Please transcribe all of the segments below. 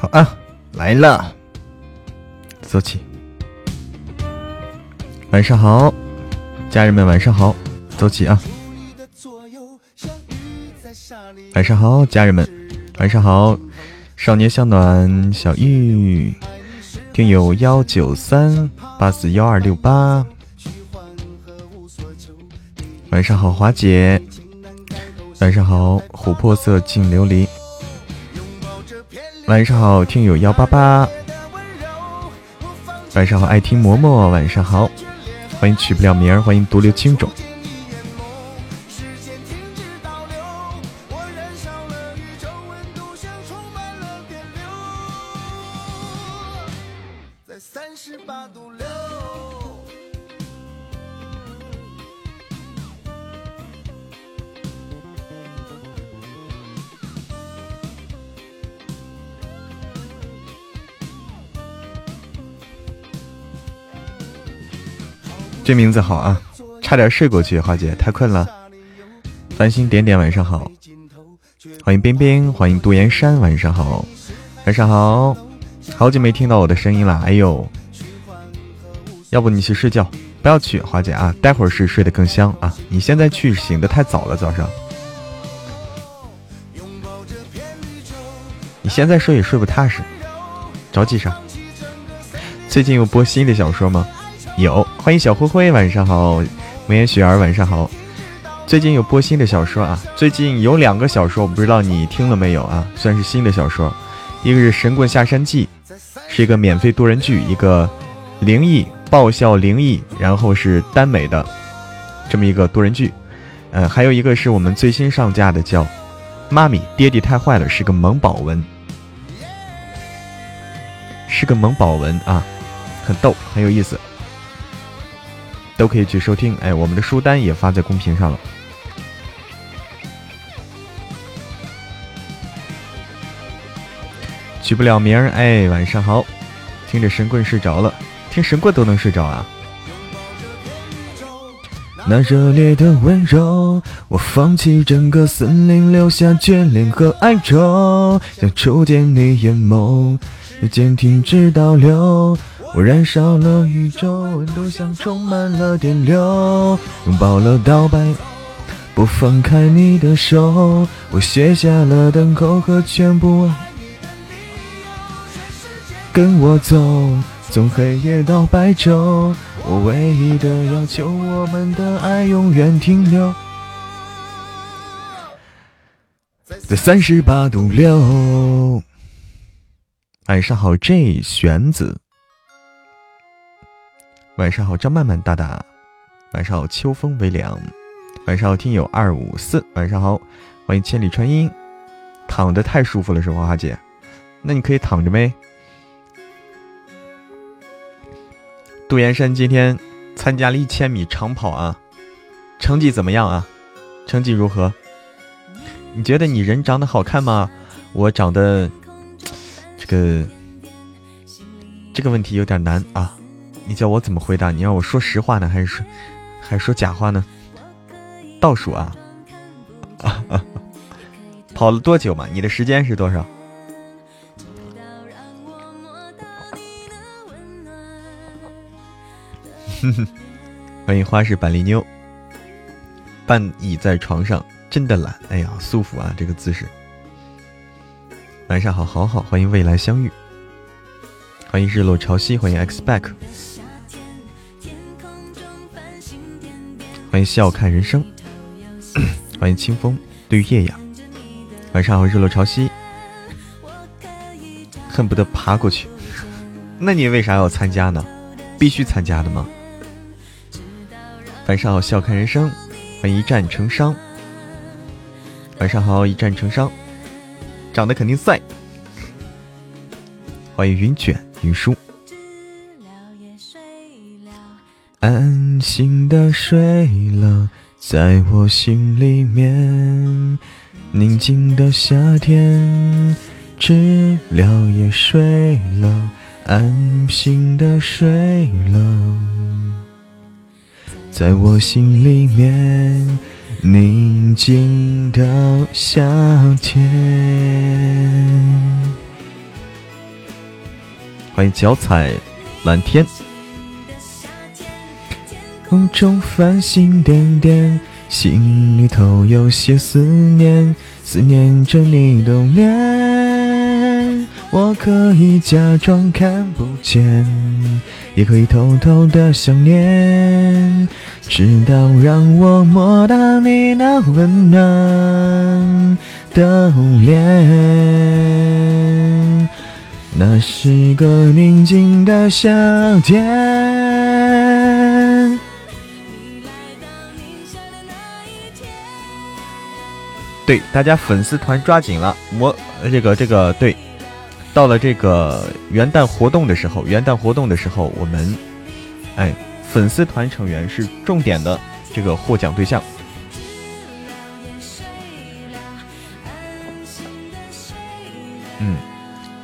好啊，来了，走起。晚上好，家人们，晚上好，走起啊。晚上好，家人们，晚上好，少年向暖，小玉，听友幺九三八四幺二六八。晚上好，华姐。晚上好，琥珀色净琉璃。晚上好，听友幺八八。晚上好，爱听嬷嬷。晚上好，欢迎取不了名儿，欢迎独留青冢。名字好啊，差点睡过去，花姐太困了。繁星点点晚上好，欢迎冰冰，欢迎杜岩山晚上好，晚上好，好久没听到我的声音了，哎呦，要不你去睡觉，不要去，花姐啊，待会儿是睡得更香啊，你现在去醒得太早了，早上，你现在睡也睡不踏实，着急啥？最近有播新的小说吗？有，欢迎小灰灰，晚上好，梅艳雪儿，晚上好。最近有播新的小说啊，最近有两个小说，我不知道你听了没有啊？算是新的小说，一个是《神棍下山记》，是一个免费多人剧，一个灵异爆笑灵异，然后是耽美的这么一个多人剧。嗯，还有一个是我们最新上架的，叫《妈咪爹地太坏了》，是个萌宝文，是个萌宝文啊，很逗，很有意思。都可以去收听，哎，我们的书单也发在公屏上了。取不了名儿，哎，晚上好，听着神棍睡着了，听神棍都能睡着啊。那热烈的温柔，我放弃整个森林，留下眷恋和哀愁，想触见你眼眸，时间停止倒流。我燃烧了宇宙，温度像充满了电流，拥抱了到白，不放开你的手。我卸下了等候和全部，跟我走，从黑夜到白昼。我唯一的要求，我们的爱永远停留在三十八度六。晚上好，J 玄子。晚上好，张曼曼大大。晚上好，秋风微凉。晚上好，听友二五四。晚上好，欢迎千里传音。躺的太舒服了，是花花姐。那你可以躺着呗。杜岩山今天参加了一千米长跑啊，成绩怎么样啊？成绩如何？你觉得你人长得好看吗？我长得这个这个问题有点难啊。你叫我怎么回答？你让我说实话呢，还是说，还是说假话呢？倒数啊！跑了多久嘛？你的时间是多少？欢迎花式板栗妞，半倚在床上，真的懒。哎呀，舒服啊，这个姿势。晚上好，好好，欢迎未来相遇，欢迎日落潮汐，欢迎 X back。欢迎笑看人生，欢迎清风对月呀。晚上好，日落潮汐，恨不得爬过去。那你为啥要参加呢？必须参加的吗？晚上好，笑看人生，欢迎一战成伤。晚上好，一战成伤，长得肯定帅。欢迎云卷云舒。安安心的睡了，在我心里面。宁静的夏天，知了也睡了，安心的睡了，在我心里面。宁静的夏天。欢迎脚踩蓝天。空中繁星点点，心里头有些思念，思念着你的脸。我可以假装看不见，也可以偷偷的想念，直到让我摸到你那温暖的脸。那是个宁静的夏天。对，大家粉丝团抓紧了，我这个这个对，到了这个元旦活动的时候，元旦活动的时候，我们哎，粉丝团成员是重点的这个获奖对象。嗯，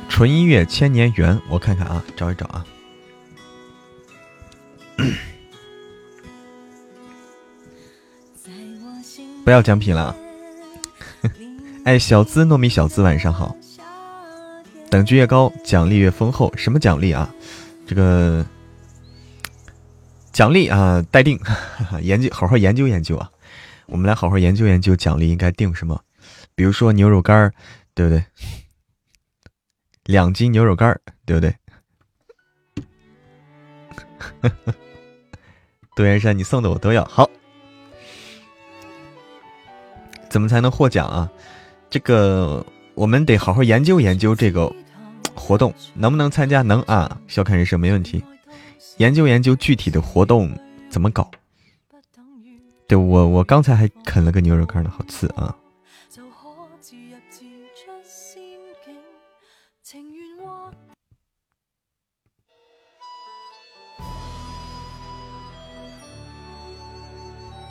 纯音乐千年缘，我看看啊，找一找啊，不要奖品了。哎，小资糯米小资，晚上好。等级越高，奖励越丰厚。什么奖励啊？这个奖励啊，待定。研究，好好研究研究啊。我们来好好研究研究，奖励应该定什么？比如说牛肉干儿，对不对？两斤牛肉干儿，对不对？杜元山，你送的我都要。好，怎么才能获奖啊？这个我们得好好研究研究这个活动能不能参加？能啊，笑看人生没问题。研究研究具体的活动怎么搞？对我，我刚才还啃了个牛肉干呢，好刺啊！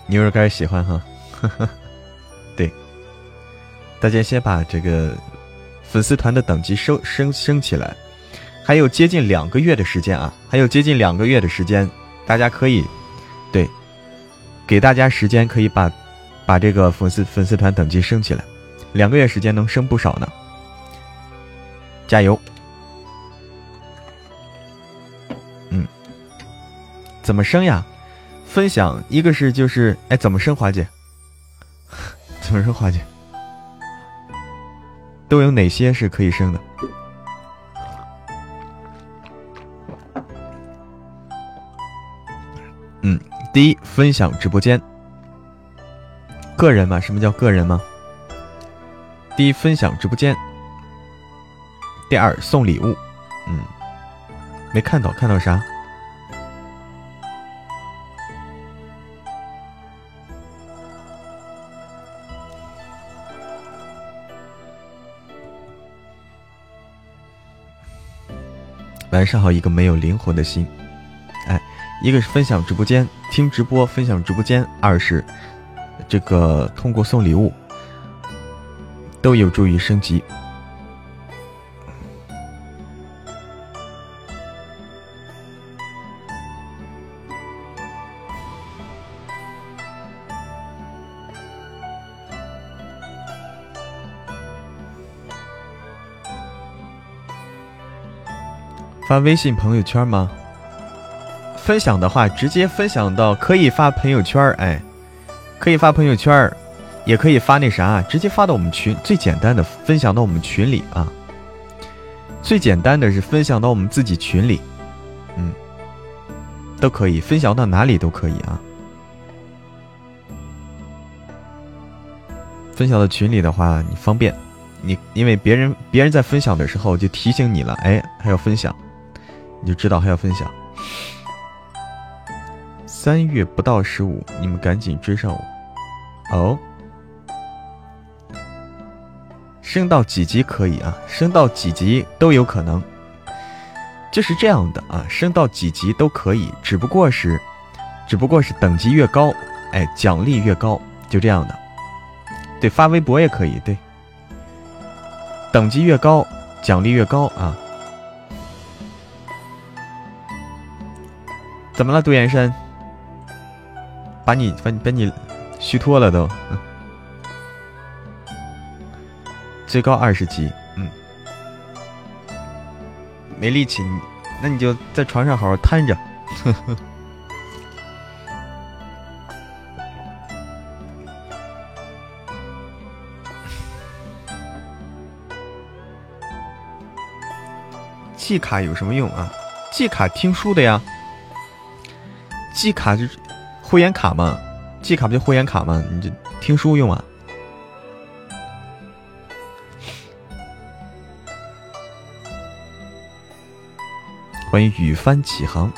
牛肉干喜欢哈，呵呵。大家先把这个粉丝团的等级升升升起来，还有接近两个月的时间啊，还有接近两个月的时间，大家可以对给大家时间，可以把把这个粉丝粉丝团等级升起来，两个月时间能升不少呢，加油！嗯，怎么升呀？分享一个是就是哎，怎么升华姐？怎么升华姐？都有哪些是可以升的？嗯，第一，分享直播间，个人嘛？什么叫个人吗？第一，分享直播间。第二，送礼物。嗯，没看到，看到啥？晚上好，一个没有灵魂的心，哎，一个是分享直播间听直播分享直播间，二是这个通过送礼物，都有助于升级。发微信朋友圈吗？分享的话，直接分享到可以发朋友圈哎，可以发朋友圈也可以发那啥，直接发到我们群，最简单的分享到我们群里啊。最简单的是分享到我们自己群里，嗯，都可以分享到哪里都可以啊。分享到群里的话，你方便，你因为别人别人在分享的时候就提醒你了，哎，还要分享。你就知道还要分享。三月不到十五，你们赶紧追上我哦！升到几级可以啊？升到几级都有可能，就是这样的啊！升到几级都可以，只不过是，只不过是等级越高，哎，奖励越高，就这样的。对，发微博也可以，对，等级越高，奖励越高啊。怎么了，杜延山？把你把你把你虚脱了都。最高二十级，嗯，没力气，那你就在床上好好瘫着。季卡有什么用啊？季卡听书的呀。季卡就是会员卡嘛，季卡不就会员卡吗？你就听书用啊。欢迎雨帆起航。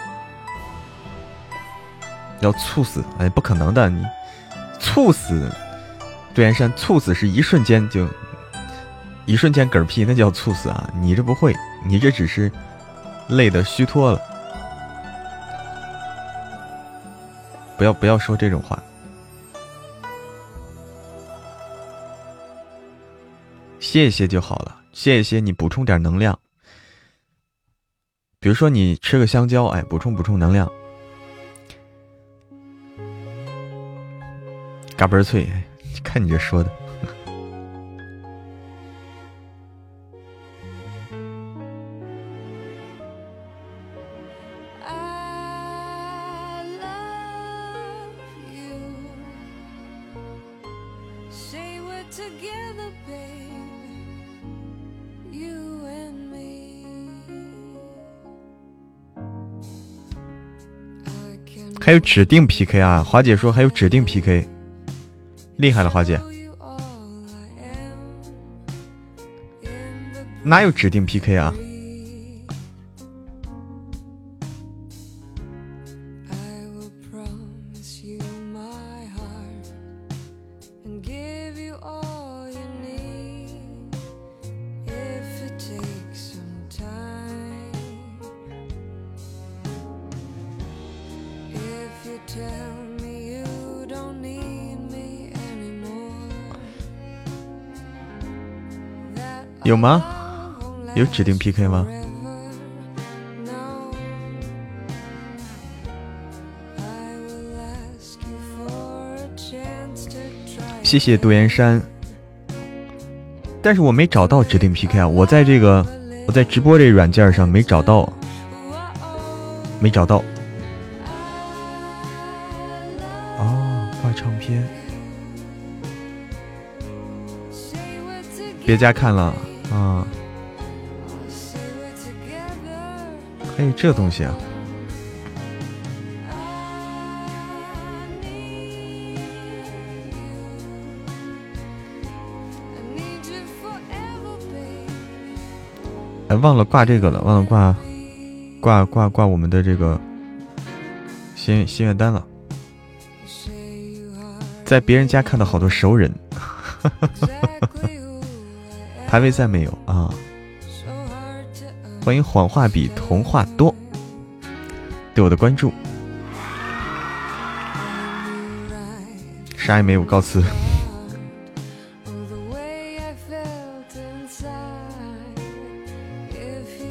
要猝死？哎，不可能的！你猝死，杜岩山猝死是一瞬间就。一瞬间嗝屁，那叫猝死啊！你这不会，你这只是累的虚脱了。不要不要说这种话，歇一歇就好了，歇一歇，你补充点能量。比如说你吃个香蕉，哎，补充补充能量。嘎嘣脆，看你这说的。还有指定 PK 啊！华姐说还有指定 PK，厉害了，华姐。哪有指定 PK 啊？有吗？有指定 PK 吗？谢谢杜岩山，但是我没找到指定 PK 啊！我在这个我在直播这软件上没找到，没找到。哦，挂唱片，别家看了。啊，还有这东西啊！哎，忘了挂这个了，忘了挂挂挂挂我们的这个心心愿单了，在别人家看到好多熟人。排位赛没有啊？欢迎谎话比童话多，对我的关注，啥也没有，告辞。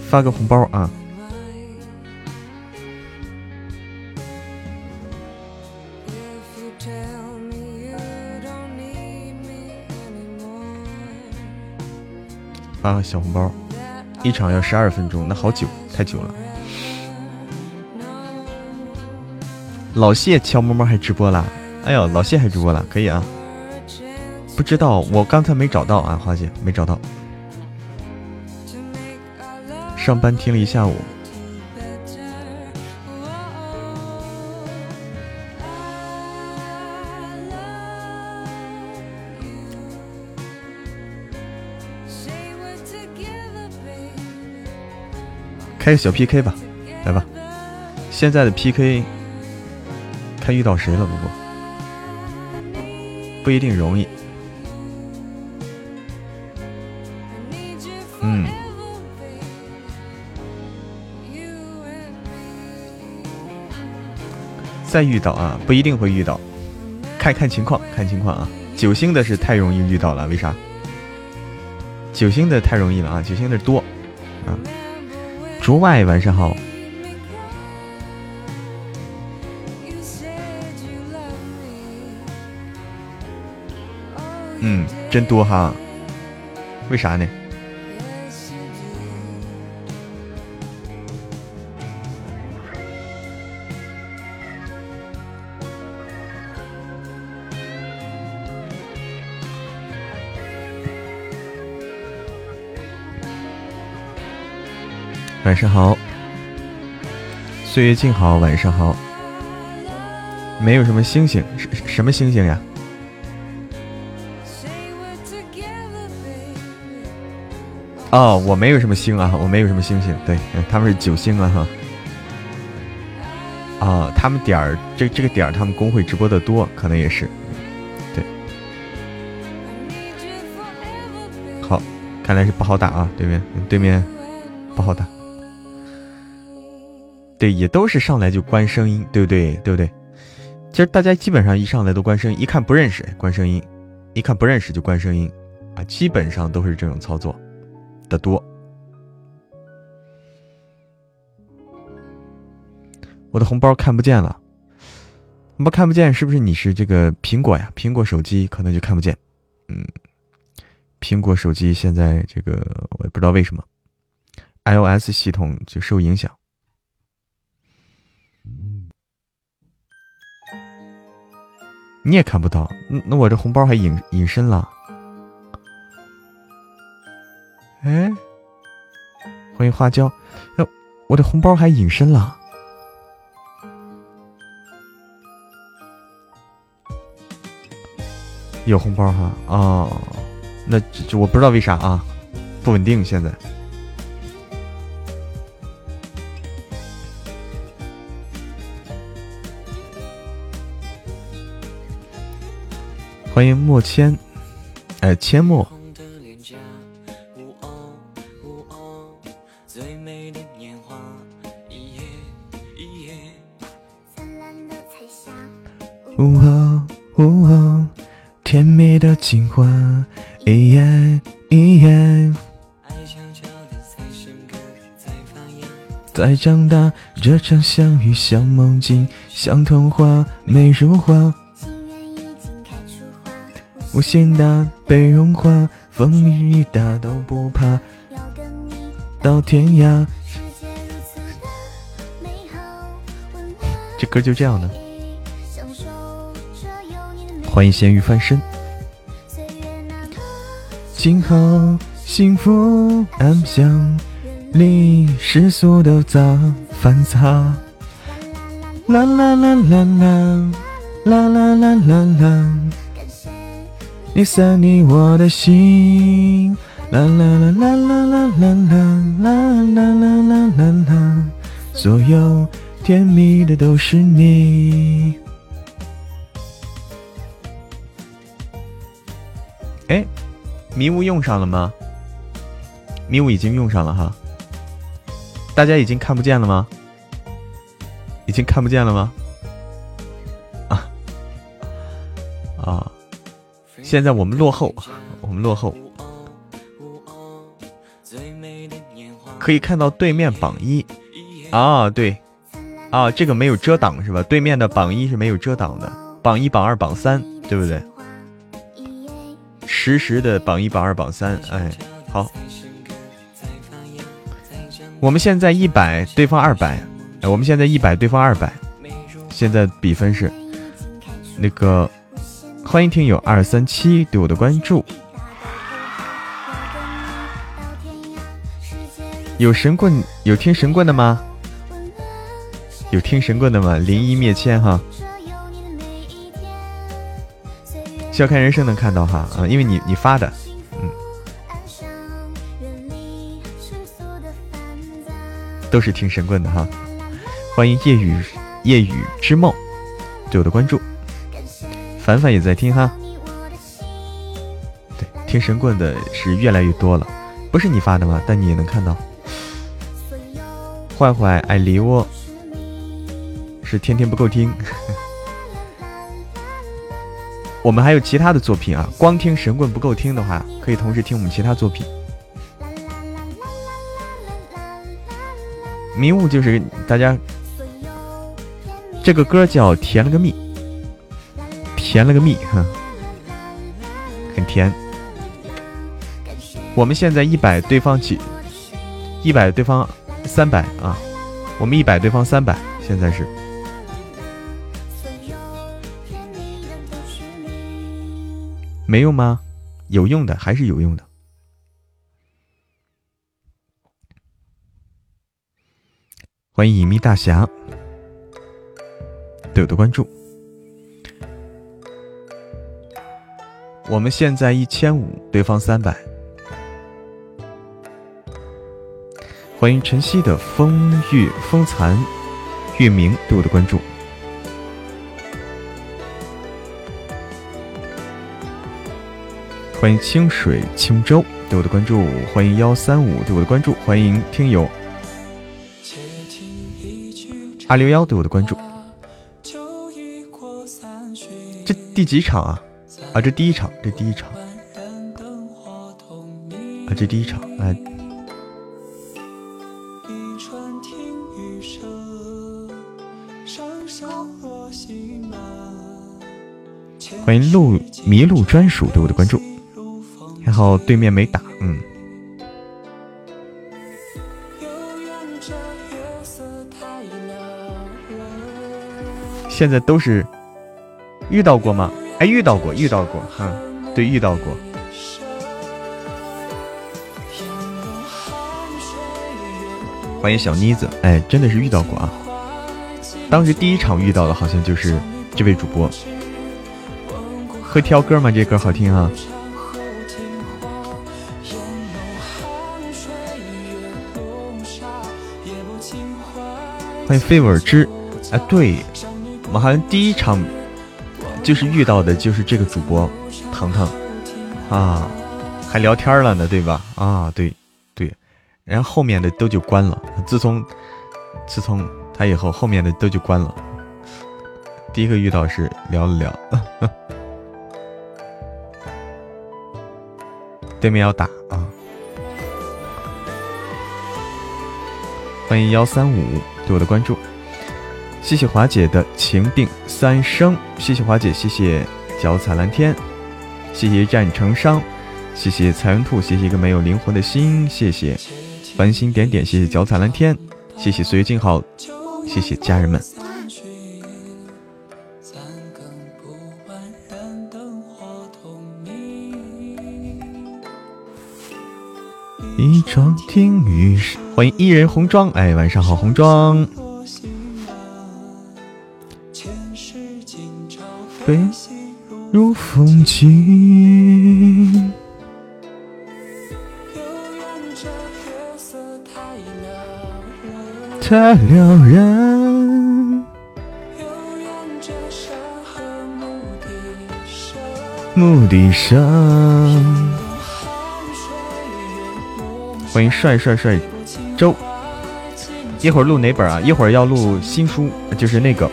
发个红包啊！发个小红包，一场要十二分钟，那好久，太久了。老谢悄摸摸还直播啦，哎呦，老谢还直播啦，可以啊。不知道，我刚才没找到啊，花姐没找到。上班听了一下午。开个小 PK 吧，来吧！现在的 PK 看遇到谁了，不过不一定容易。嗯，再遇到啊，不一定会遇到，看看情况，看情况啊。九星的是太容易遇到了，为啥？九星的太容易了啊，九星的多啊。竹外晚上好，嗯，真多哈，为啥呢？晚上好，岁月静好，晚上好。没有什么星星，什什么星星呀？哦，我没有什么星啊，我没有什么星星。对，他们是九星啊哈。啊，他们点儿这这个点儿，他们公会直播的多，可能也是。对，好，看来是不好打啊，对面对面不好打。对，也都是上来就关声音，对不对？对不对？其实大家基本上一上来都关声，一看不认识关声音，一看不认识就关声音，啊，基本上都是这种操作的多。我的红包看不见了，红包看不见，是不是你是这个苹果呀？苹果手机可能就看不见。嗯，苹果手机现在这个我也不知道为什么，iOS 系统就受影响。你也看不到，那那我这红包还隐隐身了。哎，欢迎花椒，哎我的红包还隐身了。有红包哈哦，那这我不知道为啥啊，不稳定现在。欢迎莫千，哎，阡陌。呜哦呜哦，甜蜜的情话，一言一言。再长大，这场相遇像梦境，像童话，美如画。无限大被融化，风雨雨大都不怕。到天涯，这歌就这样的。欢迎咸鱼翻身。今后幸福安详，离世俗的杂繁杂。啦啦啦啦啦，啦啦啦啦啦。你散你我的心，啦啦啦啦啦啦啦啦啦啦啦啦啦，所有甜蜜的都是你。哎，迷雾用上了吗？迷雾已经用上了哈。大家已经看不见了吗？已经看不见了吗？啊啊！现在我们落后，我们落后，可以看到对面榜一啊，对啊，这个没有遮挡是吧？对面的榜一是没有遮挡的，榜一、榜二、榜三，对不对？实时的榜一、榜二、榜三，哎，好，我们现在一百，对方二百，哎，我们现在一百，对方二百，现在比分是那个。欢迎听友二三七对我的关注。有神棍有听神棍的吗？有听神棍的吗？灵一灭千哈。笑看人生能看到哈啊，因为你你发的，嗯，都是听神棍的哈。欢迎夜雨夜雨之梦对我的关注。凡凡也在听哈，对，听神棍的是越来越多了，不是你发的吗？但你也能看到。坏坏爱梨窝是天天不够听，我们还有其他的作品啊，光听神棍不够听的话，可以同时听我们其他作品。迷雾就是大家，这个歌叫甜了个蜜。甜了个蜜，哼，很甜。我们现在一百，对方几？一百，对方三百啊。我们一百，对方三百，现在是。没用吗？有用的，还是有用的。欢迎隐秘大侠，对我的关注。我们现在一千五，对方三百。欢迎晨曦的风月风残月明对我的关注。欢迎清水清舟对我的关注，欢迎幺三五对我的关注，欢迎听友二六幺对我的关注。这第几场啊？啊，这第一场，这第一场。啊，这第一场，哎。欢迎路迷路专属对我的关注。还好对面没打，嗯。现在都是遇到过吗？哎，遇到过，遇到过，哈，对，遇到过。欢迎小妮子，哎，真的是遇到过啊。当时第一场遇到的，好像就是这位主播。会挑歌吗？这歌好听啊。欢迎飞尾之，哎，对，我们好像第一场就是遇到的就是这个主播腾腾啊，还聊天了呢，对吧？啊，对对，然后后面的都就关了。自从自从他以后，后面的都就关了。第一个遇到是聊了聊，对面要打啊！欢迎幺三五。对我的关注，谢谢华姐的情定三生，谢谢华姐，谢谢脚踩蓝天，谢谢一战成伤，谢谢彩云兔，谢谢一个没有灵魂的心，谢谢繁星点点，谢谢脚踩蓝天，谢谢岁月静好，谢谢家人们。一场听雨时。欢迎伊人红妆，哎，晚上好，红妆。飞如风景，太撩人。墓地上，欢迎帅帅帅。周，一会儿录哪本啊？一会儿要录新书，就是那个《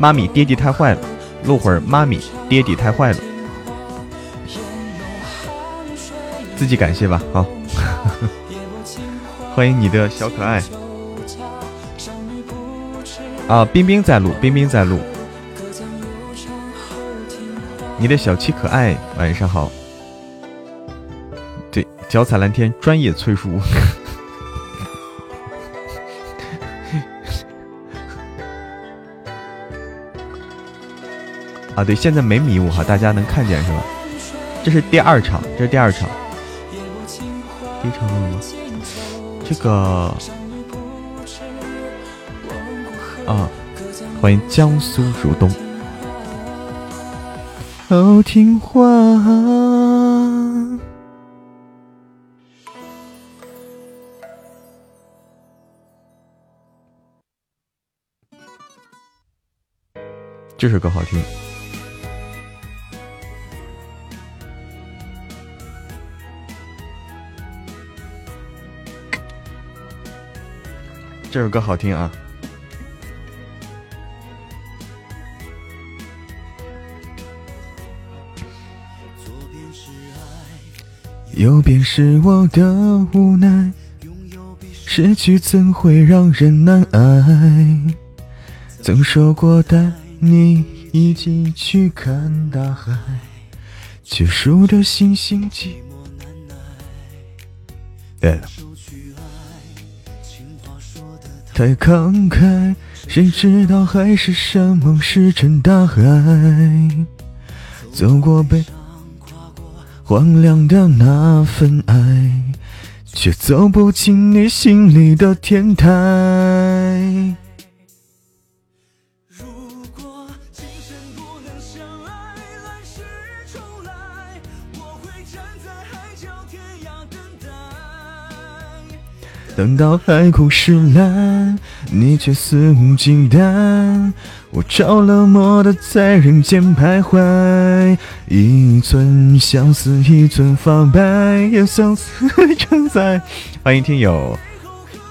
妈咪爹地太坏了》，录会儿《妈咪爹地太坏了》，自己感谢吧。好，欢迎你的小可爱。啊，冰冰在录，冰冰在录。你的小七可爱，晚上好。对，脚踩蓝天，专业催书。啊，对，现在没迷雾哈，大家能看见是吧？这是第二场，这是第二场。第一场吗？这个啊，欢迎江苏如东。好听话，这首歌好听。这首歌好听啊！右边是我的无奈，失去怎会让人难挨？曾说过带你一起去看大海，却输得星星寂寞难耐。对了。太慷慨，谁知道海誓山盟石沉大海。走过被，荒凉的那份爱，却走不进你心里的天台。等到海枯石烂，你却肆无忌惮。我着了魔的在人间徘徊，一寸相思一寸发白，有相思成灾。欢迎听友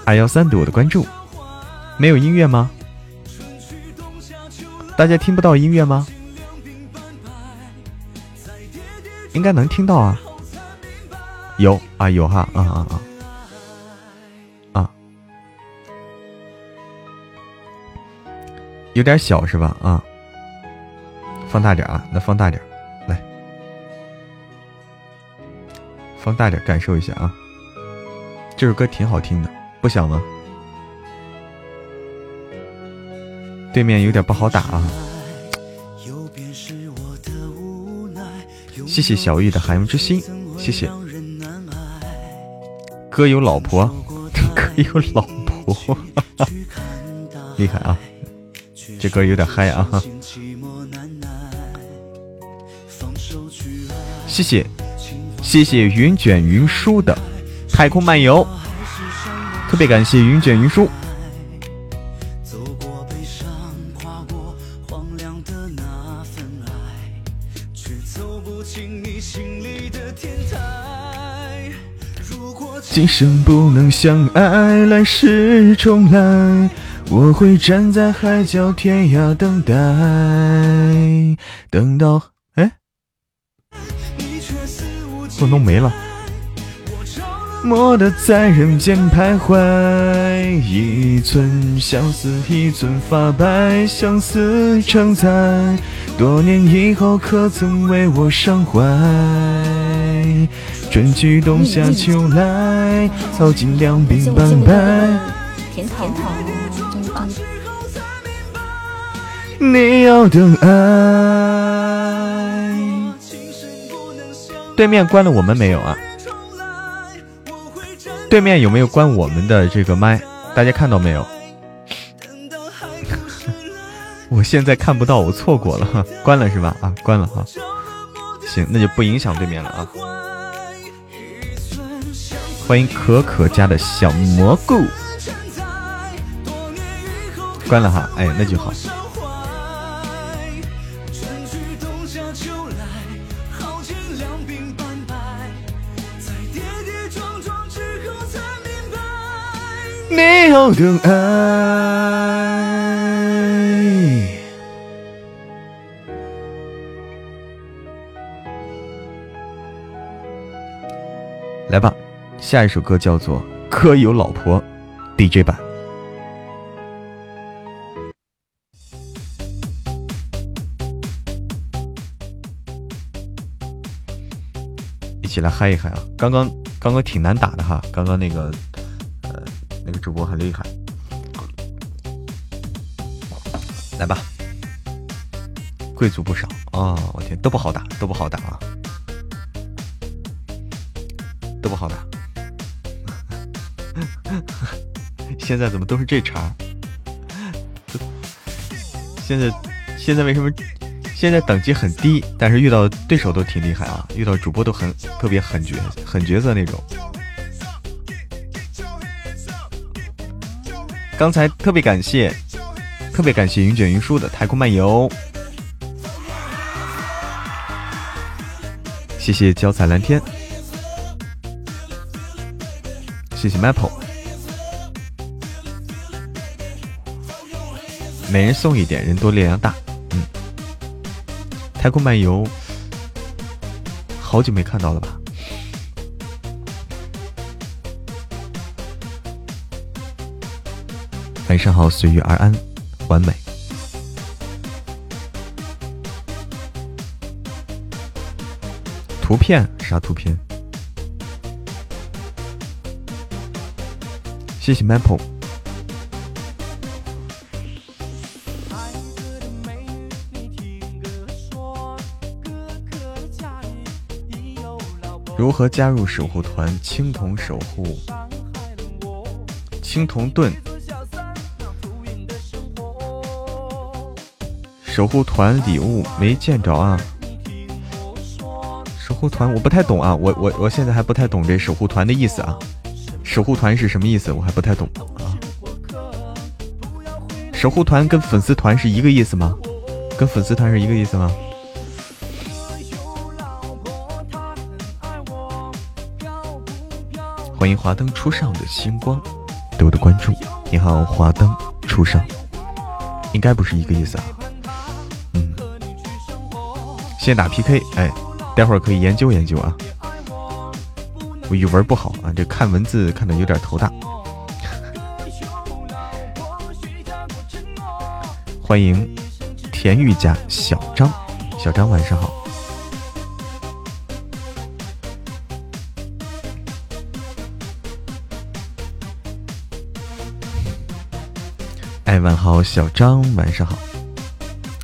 二幺三对我的关注。没有音乐吗？大家听不到音乐吗？应该能听到啊。有啊有哈啊啊啊。有点小是吧？啊，放大点啊，那放大点，来，放大点，感受一下啊。这首歌挺好听的，不响吗？对面有点不好打啊。谢谢小玉的海洋之心，谢谢。哥有老婆，哥有老婆，厉害啊！这歌有点嗨啊！谢谢谢谢云卷云舒的太空漫游，特别感谢云卷云舒。今生不能相爱，来世重来。我会站在海角天涯等待，等到哎，我弄没了。魔的在人间徘徊，一寸相思一寸发白，相思成灾。多年以后，可曾为我伤怀？春去冬夏秋来，草尽两鬓斑白。甜甜桃。你要等爱。对面关了我们没有啊？对面有没有关我们的这个麦？大家看到没有？我现在看不到，我错过了，关了是吧？啊，关了哈。行，那就不影响对面了啊。欢迎可可家的小蘑菇。关了哈，哎，那就好。你要等爱，来吧，下一首歌叫做《可有老婆》DJ 版，起来嗨一嗨啊！刚刚刚刚挺难打的哈，刚刚那个呃。那个主播很厉害，来吧，贵族不少啊！我天，都不好打，都不好打啊，都不好打。现在怎么都是这茬？现在现在为什么现在等级很低，但是遇到对手都挺厉害啊？遇到主播都很特别狠角狠角色那种。刚才特别感谢，特别感谢云卷云舒的太空漫游，谢谢脚踩蓝天，谢谢 Maple，每人送一点，人多力量大。太空漫游，好久没看到了吧？晚上好，随遇而安，完美。图片啥图片？谢谢 Maple。如何加入守护团？青铜守护，青铜盾，守护团礼物没见着啊！守护团我不太懂啊，我我我现在还不太懂这守护团的意思啊！守护团是什么意思？我还不太懂啊！守护团跟粉丝团是一个意思吗？跟粉丝团是一个意思吗？欢迎华灯初上的星光，对我的关注。你好，华灯初上，应该不是一个意思啊。嗯，先打 PK，哎，待会儿可以研究研究啊。我语文不好啊，这看文字看的有点头大。欢迎田玉家小张，小张晚上好。晚好，小张，晚上好，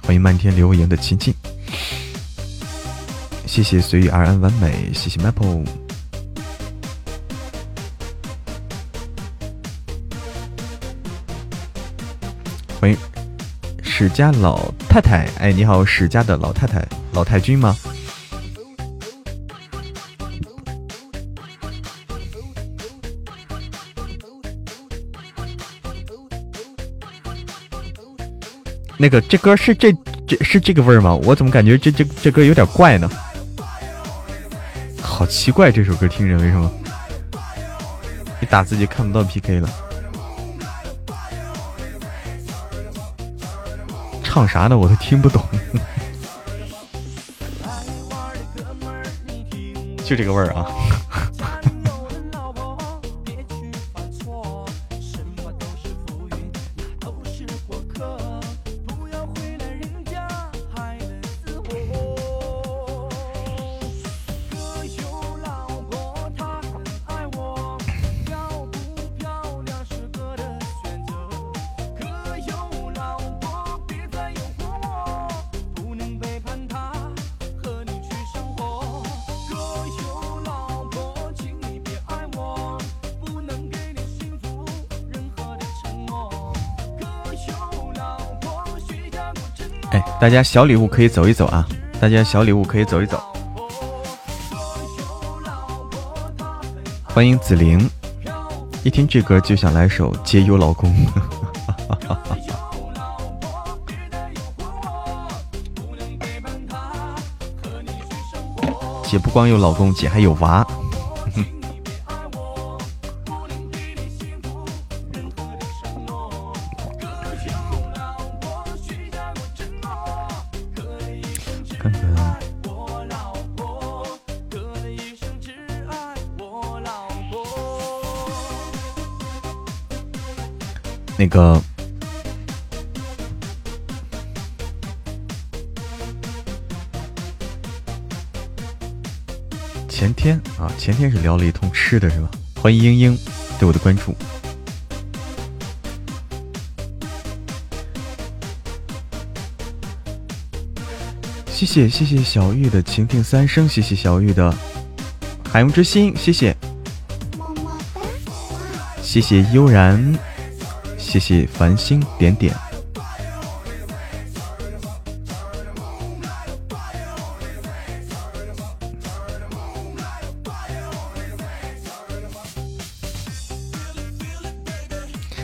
欢迎漫天流言的亲亲，谢谢随遇而安完美，谢谢 Maple，欢迎史家老太太，哎，你好，史家的老太太，老太君吗？那个这歌是这这是这个味儿吗？我怎么感觉这这这歌有点怪呢？好奇怪，这首歌听着为什么？你打字就看不到 PK 了。唱啥呢？我都听不懂。就这个味儿啊。大家小礼物可以走一走啊！大家小礼物可以走一走。欢迎紫菱，一听这歌就想来首《姐有老公》。姐不光有老公，姐还有娃。个前天啊，前天是聊了一通吃的，是吧？欢迎英英对我的关注，谢谢谢谢小玉的情定三生，谢谢小玉的海洋之心，谢谢，谢谢悠然。谢谢繁星点点，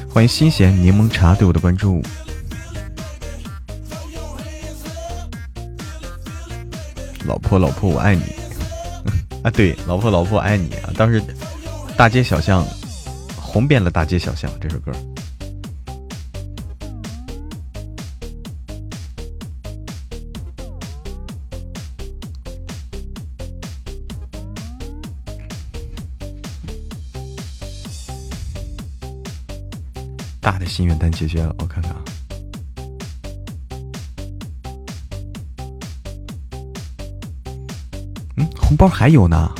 欢迎新鲜柠檬茶对我的关注。老婆老婆我爱你 啊！对，老婆老婆爱你啊！当时大街小巷红遍了大街小巷这首歌。心愿单解决了，我看看啊。嗯，红包还有呢，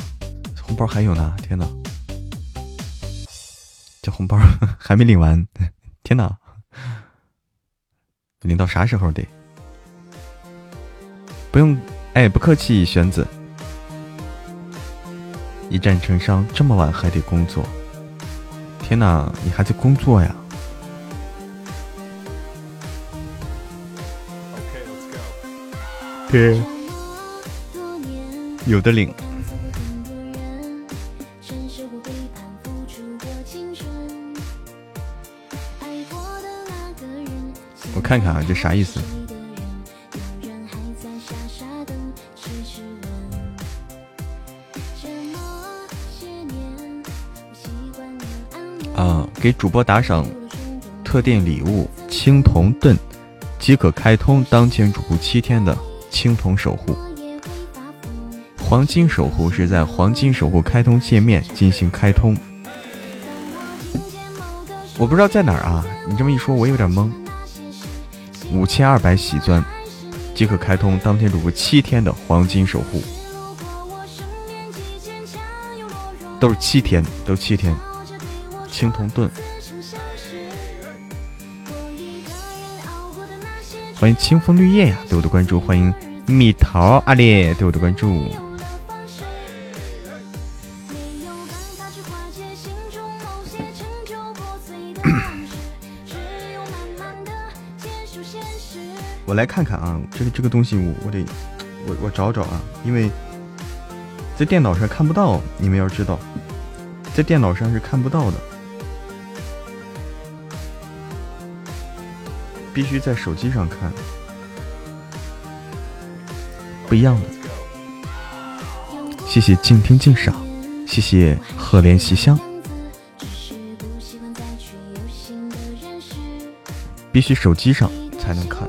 红包还有呢，天哪！这红包还没领完，天哪！领到啥时候得？不用，哎，不客气，玄子。一战成伤，这么晚还得工作。天哪，你还在工作呀？对，有的领。我看看啊，这啥意思？啊，给主播打赏特定礼物青铜盾，即可开通当前主播七天的青铜守护。黄金守护是在黄金守护开通界面进行开通。我不知道在哪儿啊？你这么一说，我有点懵。五千二百喜钻即可开通当天主播七天的黄金守护，都是七天，都七天。青铜盾，欢迎清风绿叶呀，对我的关注，欢迎蜜桃阿烈对我的关注。我来看看啊，这个这个东西我我得我我找找啊，因为在电脑上看不到，你们要知道，在电脑上是看不到的，必须在手机上看，不一样的。谢谢静听静赏，谢谢赫莲西香，必须手机上才能看。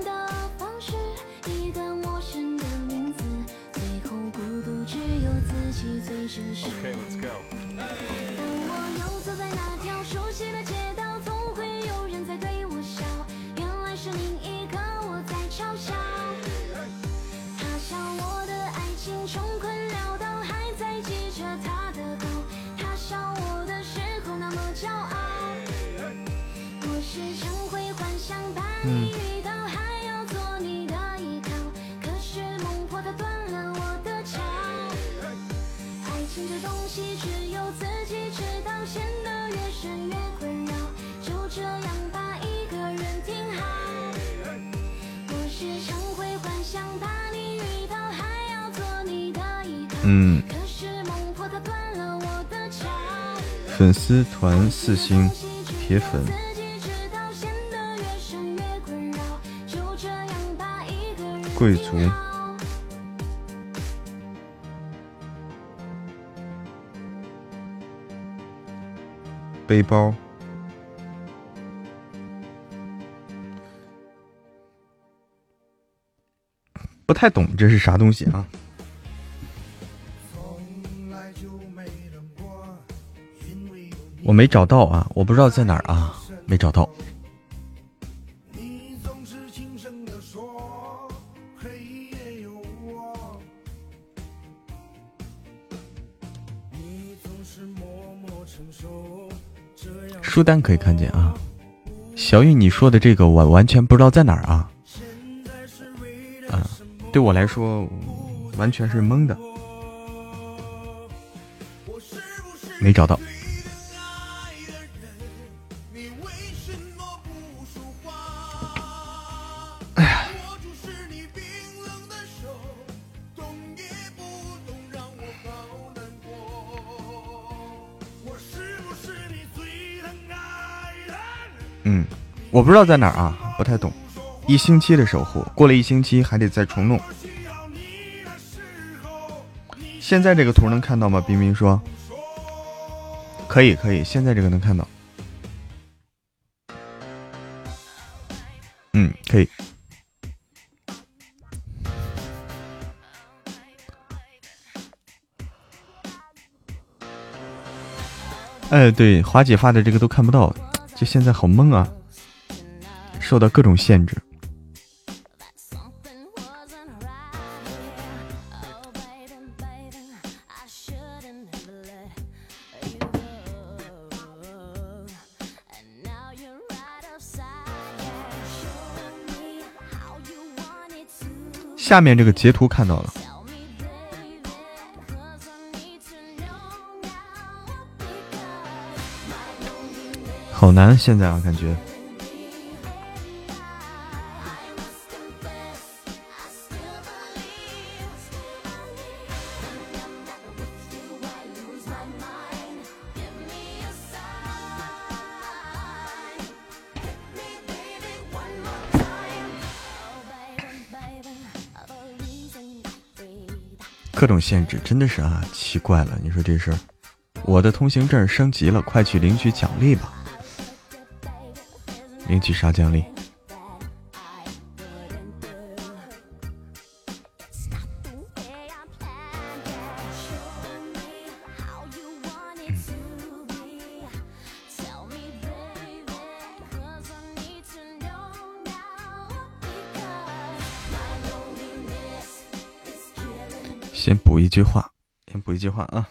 嗯，粉丝团四星铁粉，贵族。背包，不太懂这是啥东西啊？我没找到啊，我不知道在哪儿啊，没找到。书单可以看见啊，小雨，你说的这个我完全不知道在哪儿啊，啊，对我来说完全是懵的，没找到。我不知道在哪儿啊，不太懂。一星期的守护，过了一星期还得再重弄。现在这个图能看到吗？冰冰说，可以，可以。现在这个能看到。嗯，可以。哎，对，华姐发的这个都看不到，这现在好懵啊。受到各种限制。下面这个截图看到了。好难，现在啊感觉。各种限制真的是啊，奇怪了！你说这事儿，我的通行证升级了，快去领取奖励吧！领取啥奖励？句话，先补一句话啊！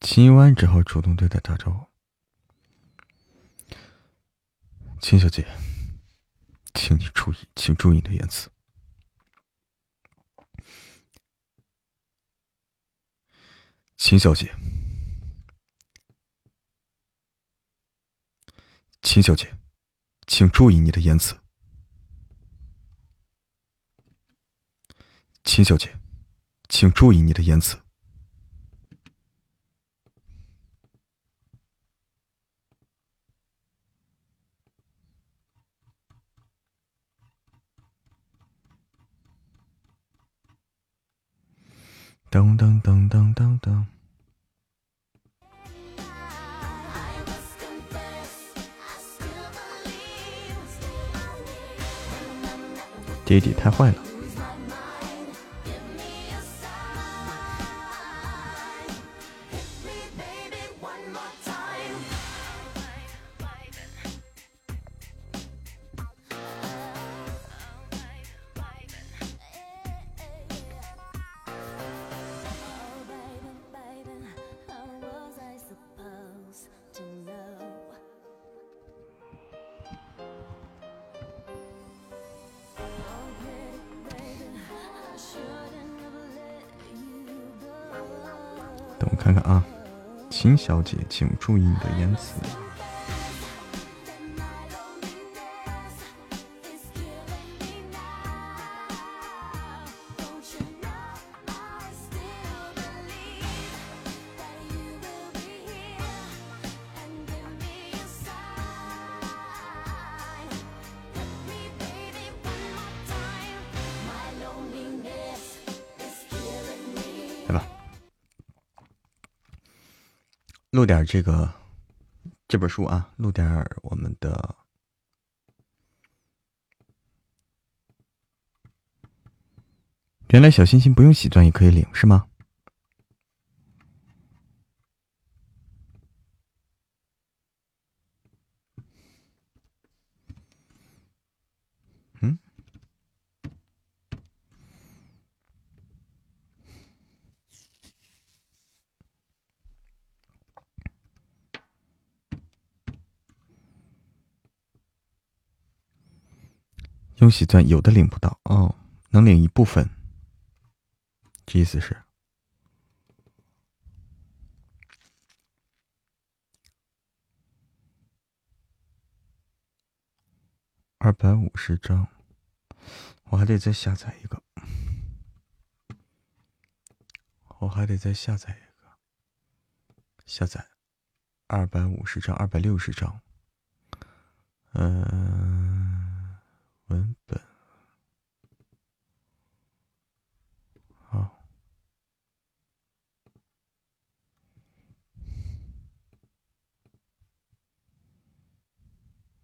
秦一湾只好主动对他打招呼：“秦小姐，请你注意，请注意你的言辞。”秦小姐，秦小姐，请注意你的言辞。秦小姐，请注意你的言辞。噔噔噔噔噔噔。爹地太坏了。看看啊，秦小姐，请注意你的言辞。录点这个这本书啊，录点我们的。原来小星星不用洗钻也可以领，是吗？东西钻有的领不到哦，能领一部分。这意思是二百五十张，我还得再下载一个，我还得再下载一个，下载二百五十张，二百六十张，嗯。文本，好，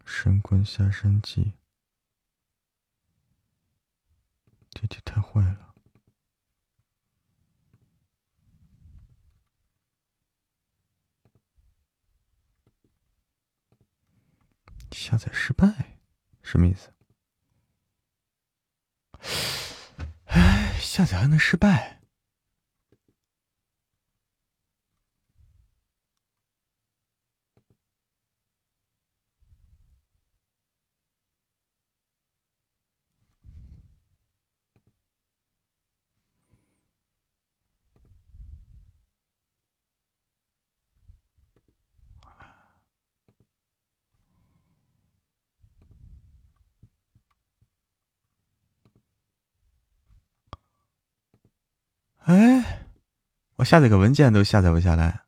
《神棍下山记》，弟弟太坏了，下载失败，什么意思？哎，下载还能失败？哎，我下载个文件都下载不下来，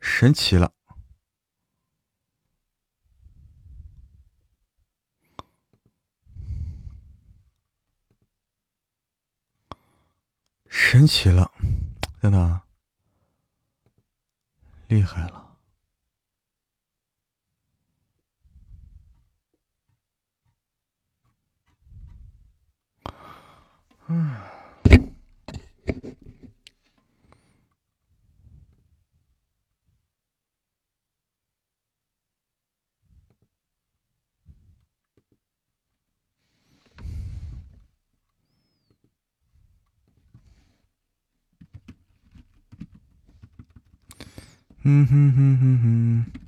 神奇了，神奇了，真的，厉害了。嗯，哼哼哼哼。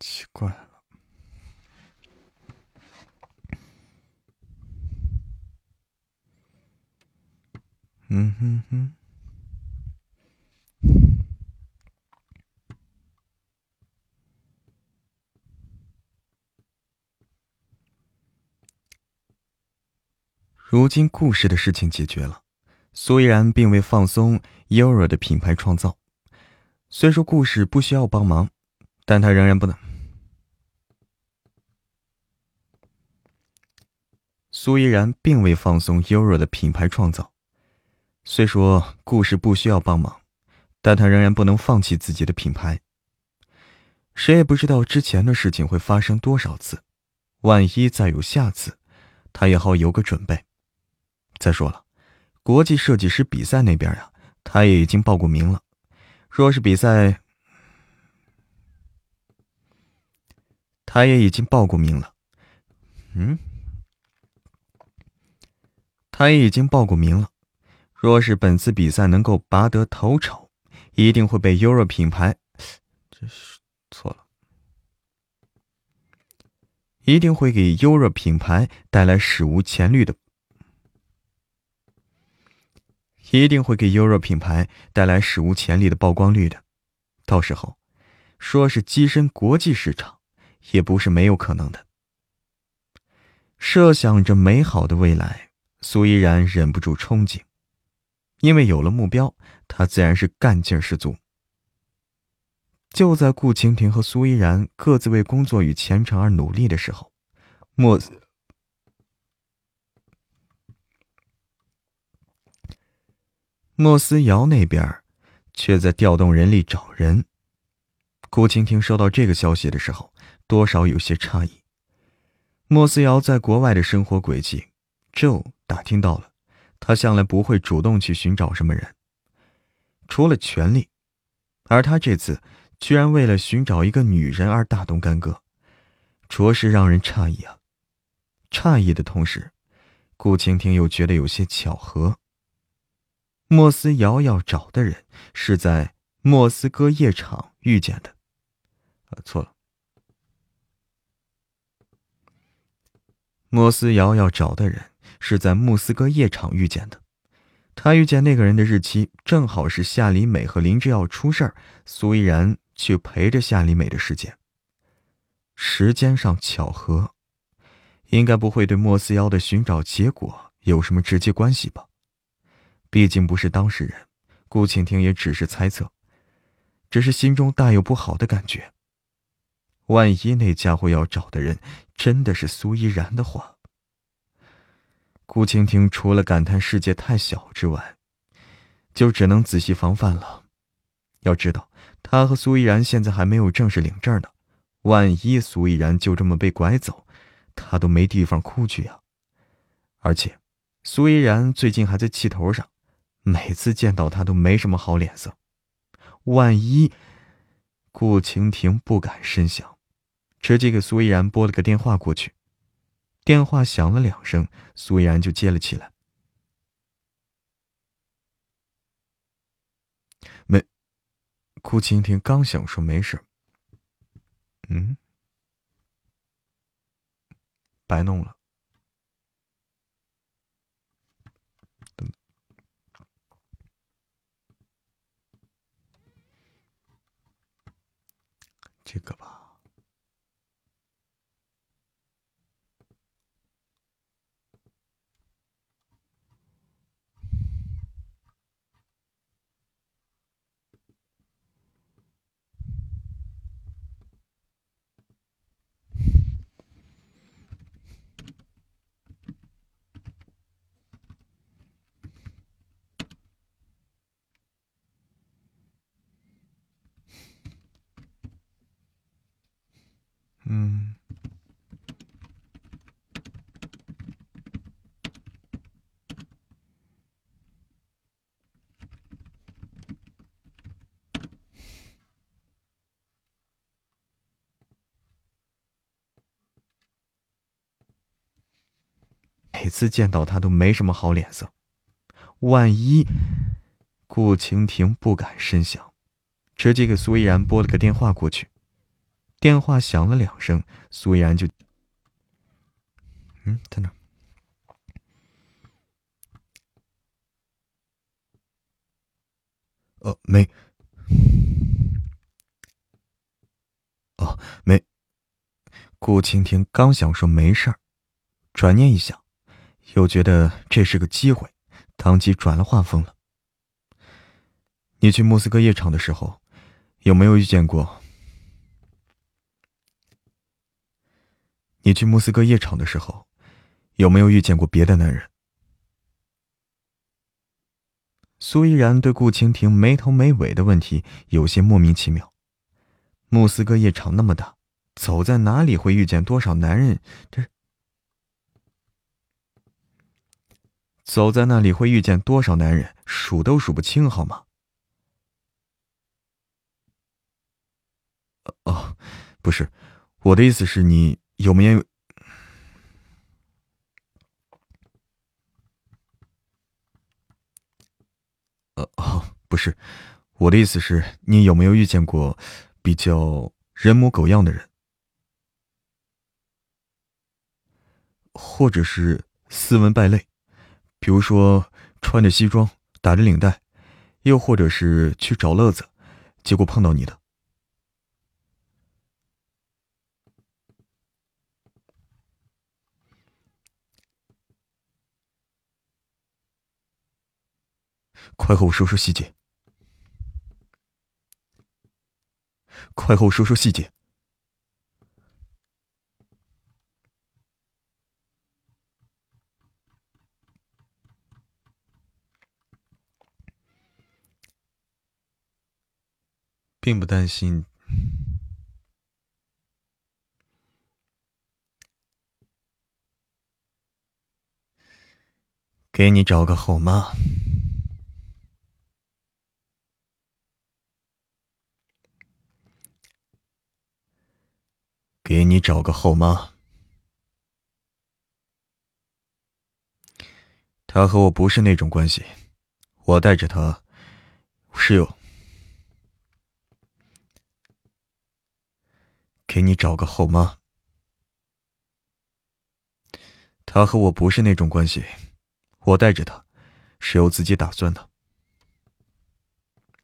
奇怪了，嗯哼哼。如今故事的事情解决了，苏依然并未放松 Euro 的品牌创造。虽说故事不需要帮忙，但他仍然不能。苏依然并未放松 Euro 的品牌创造，虽说故事不需要帮忙，但他仍然不能放弃自己的品牌。谁也不知道之前的事情会发生多少次，万一再有下次，他也好有个准备。再说了，国际设计师比赛那边呀，他也已经报过名了。若是比赛，他也已经报过名了。嗯。他也已经报过名了，若是本次比赛能够拔得头筹，一定会被 Euro 品牌，这是错了，一定会给优若品牌带来史无前例的，一定会给 Euro 品牌带来史无前例的曝光率的，到时候，说是跻身国际市场，也不是没有可能的。设想着美好的未来。苏依然忍不住憧憬，因为有了目标，他自然是干劲十足。就在顾晴婷和苏依然各自为工作与前程而努力的时候，莫莫思瑶那边却在调动人力找人。顾晴婷收到这个消息的时候，多少有些诧异。莫思瑶在国外的生活轨迹。Joe 打听到了，他向来不会主动去寻找什么人，除了权力，而他这次居然为了寻找一个女人而大动干戈，着实让人诧异啊！诧异的同时，顾蜻蜓又觉得有些巧合。莫斯瑶要找的人是在莫斯科夜场遇见的，啊，错了，莫斯瑶要找的人。是在莫斯科夜场遇见的，他遇见那个人的日期正好是夏里美和林之耀出事儿，苏依然去陪着夏里美的时间。时间上巧合，应该不会对莫斯瑶的寻找结果有什么直接关系吧？毕竟不是当事人，顾庆婷也只是猜测，只是心中大有不好的感觉。万一那家伙要找的人真的是苏依然的话，顾蜻蜓除了感叹世界太小之外，就只能仔细防范了。要知道，他和苏依然现在还没有正式领证呢。万一苏依然就这么被拐走，他都没地方哭去呀。而且，苏依然最近还在气头上，每次见到他都没什么好脸色。万一……顾蜻蜓不敢深想，直接给苏依然拨了个电话过去。电话响了两声，苏依然就接了起来。没，顾晴晴刚想说没事嗯，白弄了。这个吧。嗯，每次见到他都没什么好脸色，万一顾晴婷不敢深想，直接给苏依然拨了个电话过去。电话响了两声，苏然就，嗯，在哪？哦，没，哦，没。顾青天刚想说没事儿，转念一想，又觉得这是个机会，当即转了话锋了。你去莫斯科夜场的时候，有没有遇见过？你去莫斯科夜场的时候，有没有遇见过别的男人？苏依然对顾蜻蜓没头没尾的问题有些莫名其妙。莫斯科夜场那么大，走在哪里会遇见多少男人？这走在那里会遇见多少男人？数都数不清，好吗？哦，不是，我的意思是你。有没有？呃哦，不是，我的意思是，你有没有遇见过比较人模狗样的人，或者是斯文败类，比如说穿着西装打着领带，又或者是去找乐子，结果碰到你的？快和我说说细节！快和我说说细节！并不担心，给你找个后妈。给你找个后妈，他和我不是那种关系，我带着他是有。给你找个后妈，他和我不是那种关系，我带着他是有自己打算的，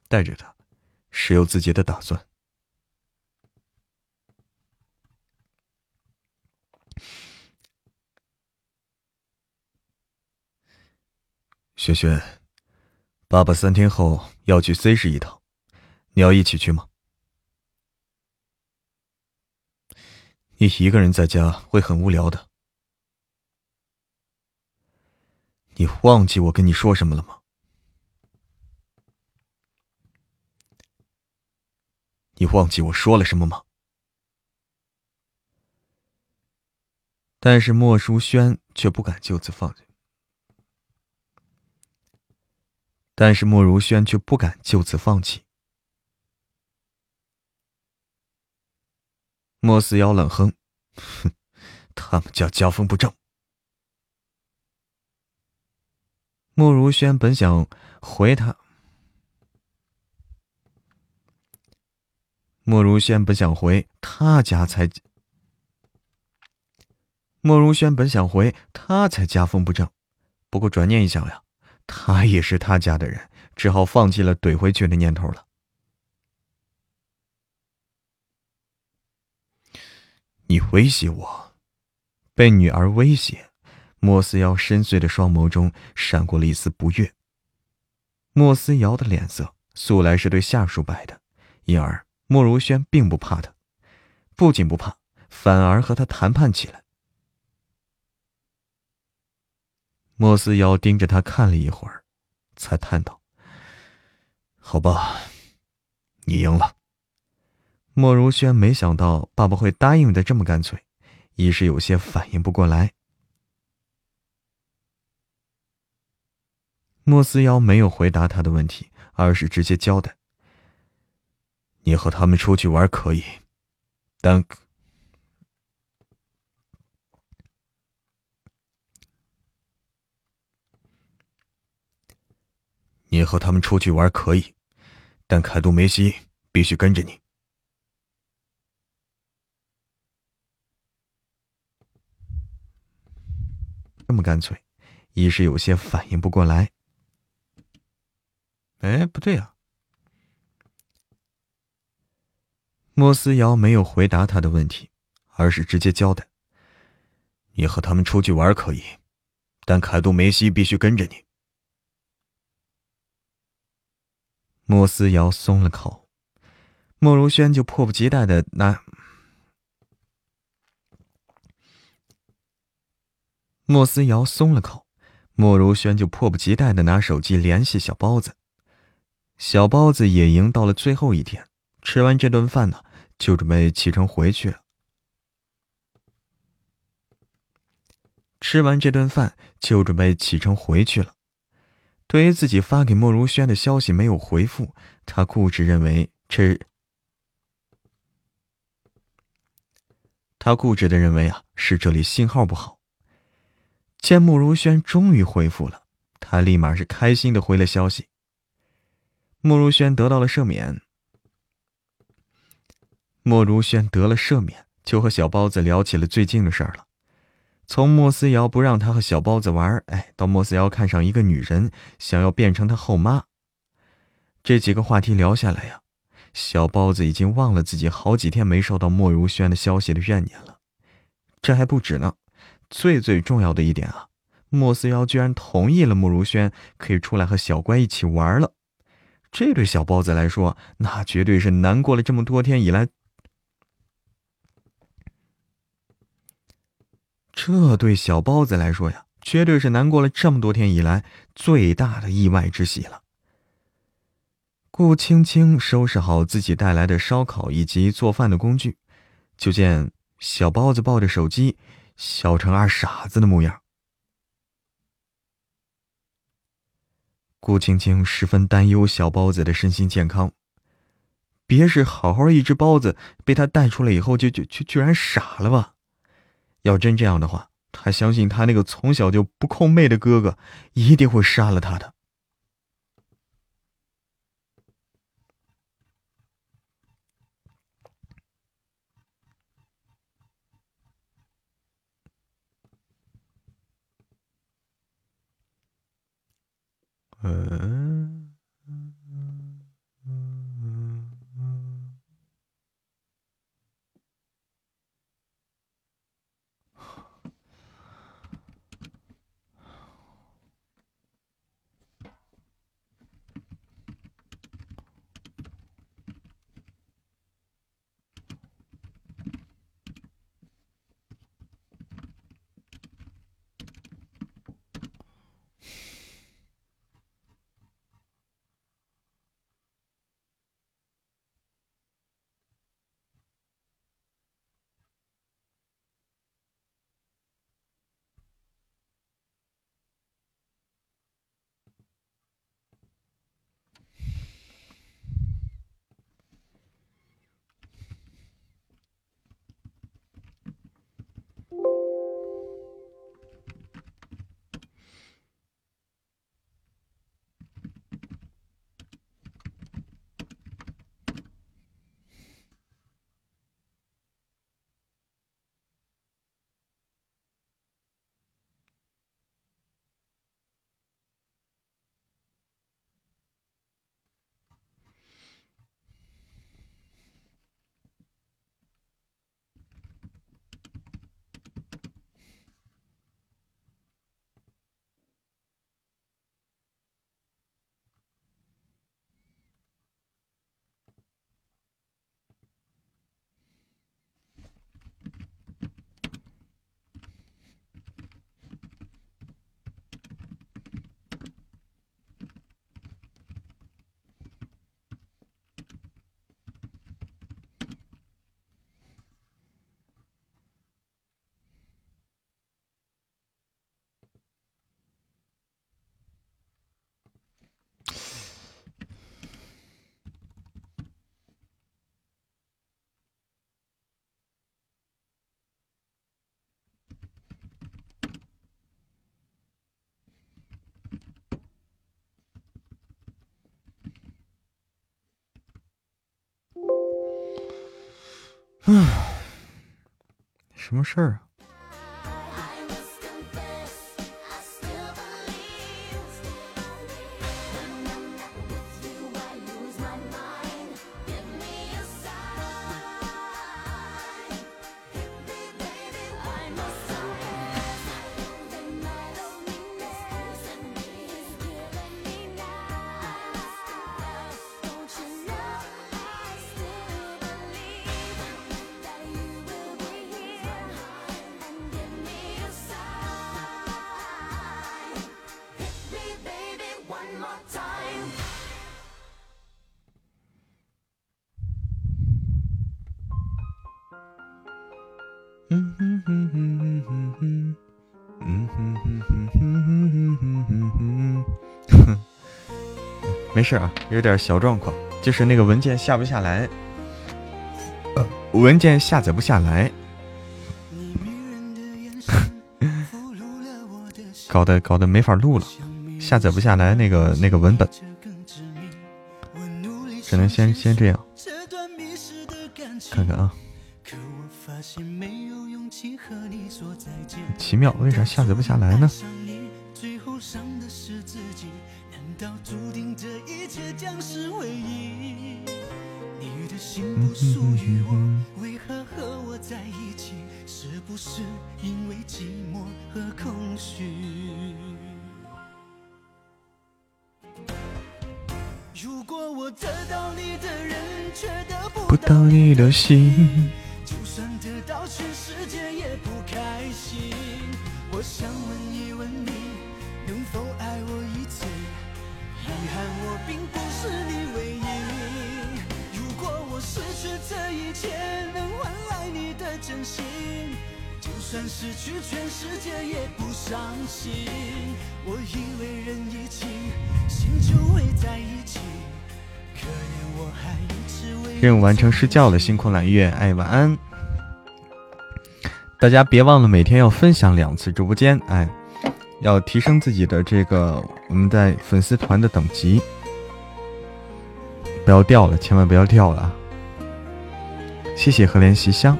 带着他是有自己的打算。萱萱，爸爸三天后要去 C 市一趟，你要一起去吗？你一个人在家会很无聊的。你忘记我跟你说什么了吗？你忘记我说了什么吗？但是莫淑轩却不敢就此放弃。但是莫如轩却不敢就此放弃。莫思瑶冷哼：“哼，他们家家风不正。”莫如轩本想回他，莫如轩本想回他家才，莫如轩本想回他才家风不正，不过转念一想呀，他也是他家的人，只好放弃了怼回去的念头了。你威胁我，被女儿威胁。莫思瑶深邃的双眸中闪过了一丝不悦。莫思瑶的脸色素来是对下属摆的，因而莫如轩并不怕他，不仅不怕，反而和他谈判起来。莫思瑶盯着他看了一会儿，才叹道：“好吧，你赢了。”莫如轩没想到爸爸会答应的这么干脆，一时有些反应不过来。莫思瑶没有回答他的问题，而是直接交代：“你和他们出去玩可以，但你和他们出去玩可以，但凯杜梅西必须跟着你。”这么干脆，一时有些反应不过来。哎，不对啊！莫思瑶没有回答他的问题，而是直接交代：“你和他们出去玩可以，但凯杜梅西必须跟着你。”莫思瑶松了口，莫如轩就迫不及待的拿。莫思瑶松了口，莫如轩就迫不及待的拿手机联系小包子。小包子野营到了最后一天，吃完这顿饭呢，就准备启程回去了。吃完这顿饭就准备启程回去了。对于自己发给莫如轩的消息没有回复，他固执认为这，他固执的认为啊是这里信号不好。见莫如轩终于回复了，他立马是开心的回了消息。莫如轩得到了赦免。莫如轩得了赦免，就和小包子聊起了最近的事儿了。从莫思瑶不让他和小包子玩，哎，到莫思瑶看上一个女人，想要变成他后妈，这几个话题聊下来呀，小包子已经忘了自己好几天没收到莫如轩的消息的怨念了。这还不止呢，最最重要的一点啊，莫思瑶居然同意了莫如轩可以出来和小乖一起玩了。这对小包子来说，那绝对是难过了这么多天以来，这对小包子来说呀，绝对是难过了这么多天以来最大的意外之喜了。顾青青收拾好自己带来的烧烤以及做饭的工具，就见小包子抱着手机，笑成二傻子的模样。顾青青十分担忧小包子的身心健康，别是好好一只包子被他带出来以后就就就居然傻了吧？要真这样的话，他相信他那个从小就不控妹的哥哥一定会杀了他的。嗯。嗯，什么事儿啊？事啊，有点小状况，就是那个文件下不下来，文件下载不下来，搞得搞得没法录了，下载不下来那个那个文本，只能先先这样，看看啊，奇妙，为啥下载不下来呢？完成，失觉了，星空揽月，哎，晚安。大家别忘了每天要分享两次直播间，哎，要提升自己的这个我们在粉丝团的等级，不要掉了，千万不要掉了！谢谢和莲西香，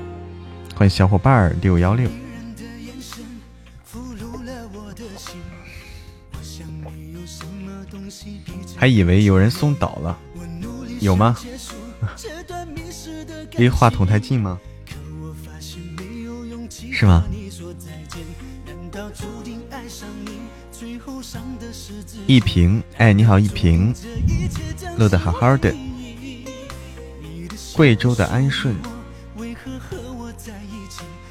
欢迎小伙伴六幺六。还以为有人送倒了，有吗？离话筒太近吗？是吗？一平，哎，你好，一平，乐得好好的。贵州的安顺，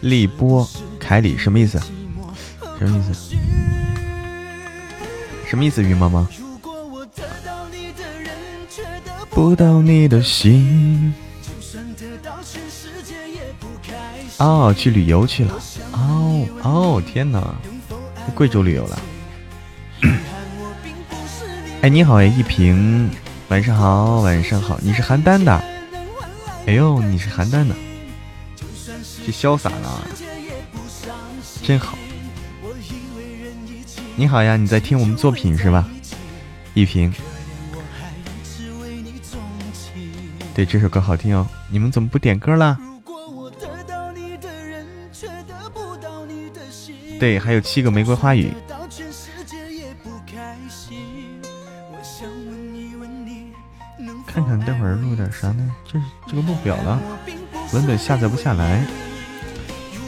立波，凯里，什么意思？什么意思？什么意思？鱼猫猫？不到你的心。哦，去旅游去了。哦哦，天哪，贵州旅游了。哎，你好哎，一平，晚上好，晚上好，你是邯郸的？哎呦，你是邯郸的，这潇洒呢，真好。你好呀，你在听我们作品是吧？一平，对，这首歌好听哦。你们怎么不点歌啦？对，还有七个玫瑰花语。看看待会儿录点啥呢？这这个录不了，文本下载不下来，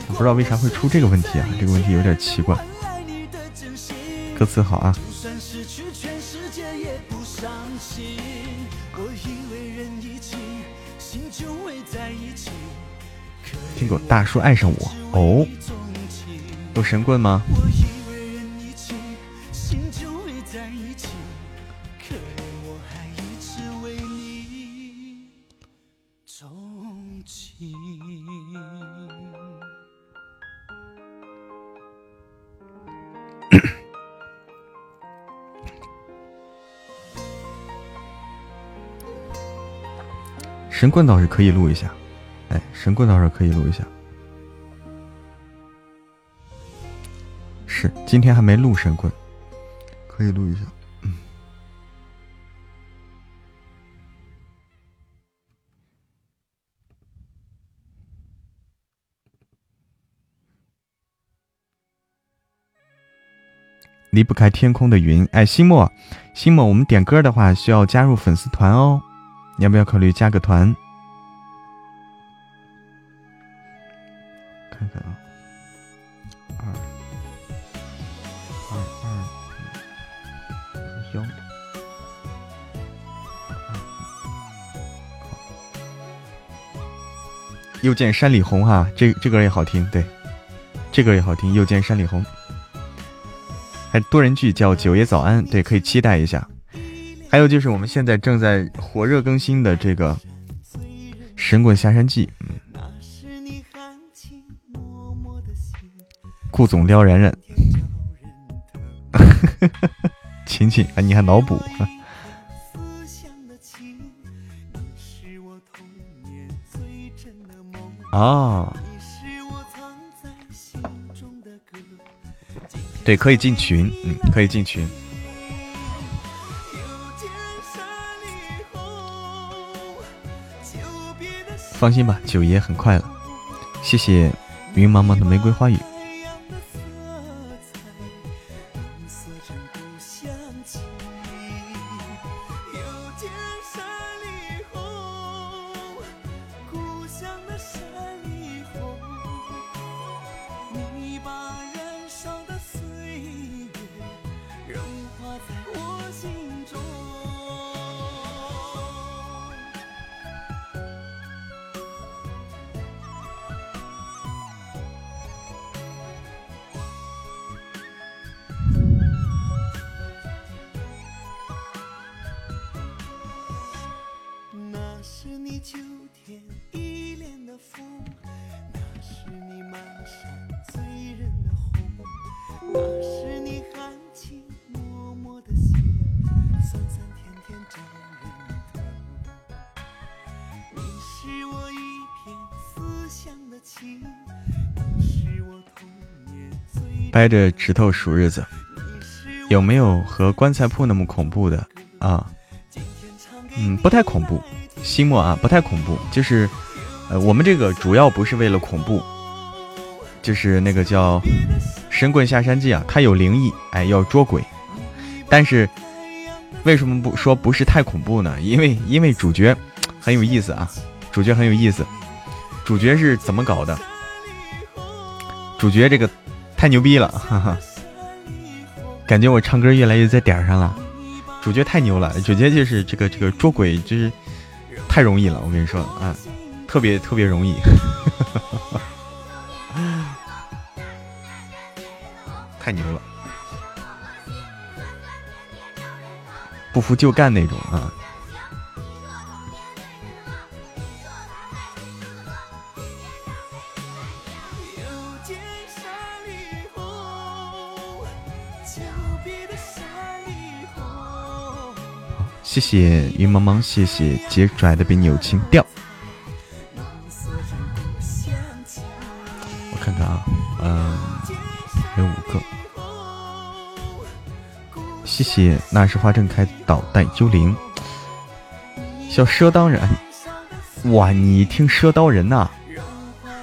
不知道为啥会出这个问题啊？这个问题有点奇怪。歌词好啊。听过大叔爱上我哦。有神棍吗？神棍倒是可以录一下，哎，神棍倒是可以录一下。是，今天还没录神棍，可以录一下。嗯，离不开天空的云。哎，西莫，西莫，我们点歌的话需要加入粉丝团哦，你要不要考虑加个团？又见山里红哈，这这歌也好听，对，这歌也好听，又见山里红。还多人剧叫九爷早安，对，可以期待一下。还有就是我们现在正在火热更新的这个《神棍下山记》，嗯，顾总撩然然，亲亲啊，你还脑补？啊。对，可以进群，嗯，可以进群。放心吧，九爷很快了。谢谢云茫茫的玫瑰花语。掰着指头数日子，有没有和棺材铺那么恐怖的啊？嗯，不太恐怖，西莫啊，不太恐怖。就是，呃，我们这个主要不是为了恐怖，就是那个叫《神棍下山记》啊，它有灵异，哎，要捉鬼。但是为什么不说不是太恐怖呢？因为因为主角很有意思啊，主角很有意思。主角是怎么搞的？主角这个。太牛逼了，哈哈！感觉我唱歌越来越在点上了。主角太牛了，主角就是这个这个捉鬼，就是太容易了。我跟你说，啊，特别特别容易，太牛了，不服就干那种啊。谢谢云茫茫，谢谢杰拽的比你有情调。我看看啊，嗯，还有五个。谢谢那时花正开，导弹幽灵。小赊当然，哇，你听赊刀人呐？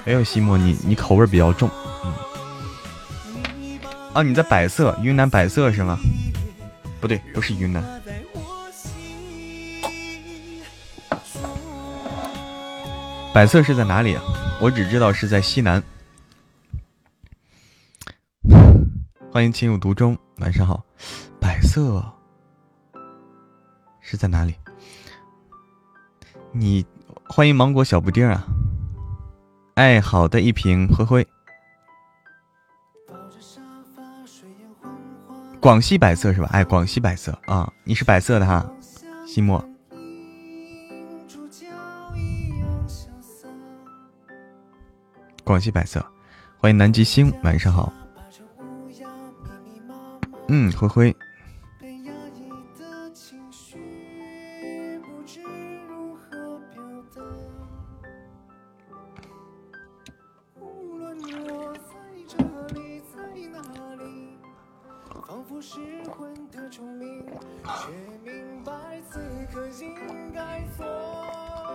哎呦，西莫，你你口味比较重，嗯。啊，你在百色，云南百色是吗？不对，不是云南。百色是在哪里啊？我只知道是在西南。欢迎情有独钟，晚上好。百色是在哪里？你欢迎芒果小布丁啊！哎，好的，一瓶灰灰。广西百色是吧？哎，广西百色啊，你是百色的哈，西莫。广西百色，欢迎南极星，晚上好。嗯，灰灰。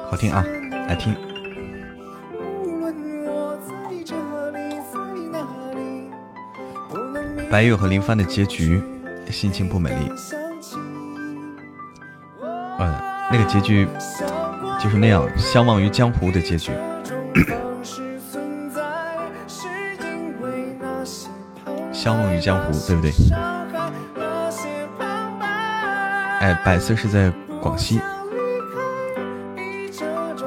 好听啊，来听。白月和林帆的结局，心情不美丽。嗯，那个结局就是那样，相忘于江湖的结局。相忘于江湖，对不对？哎，百色是在广西，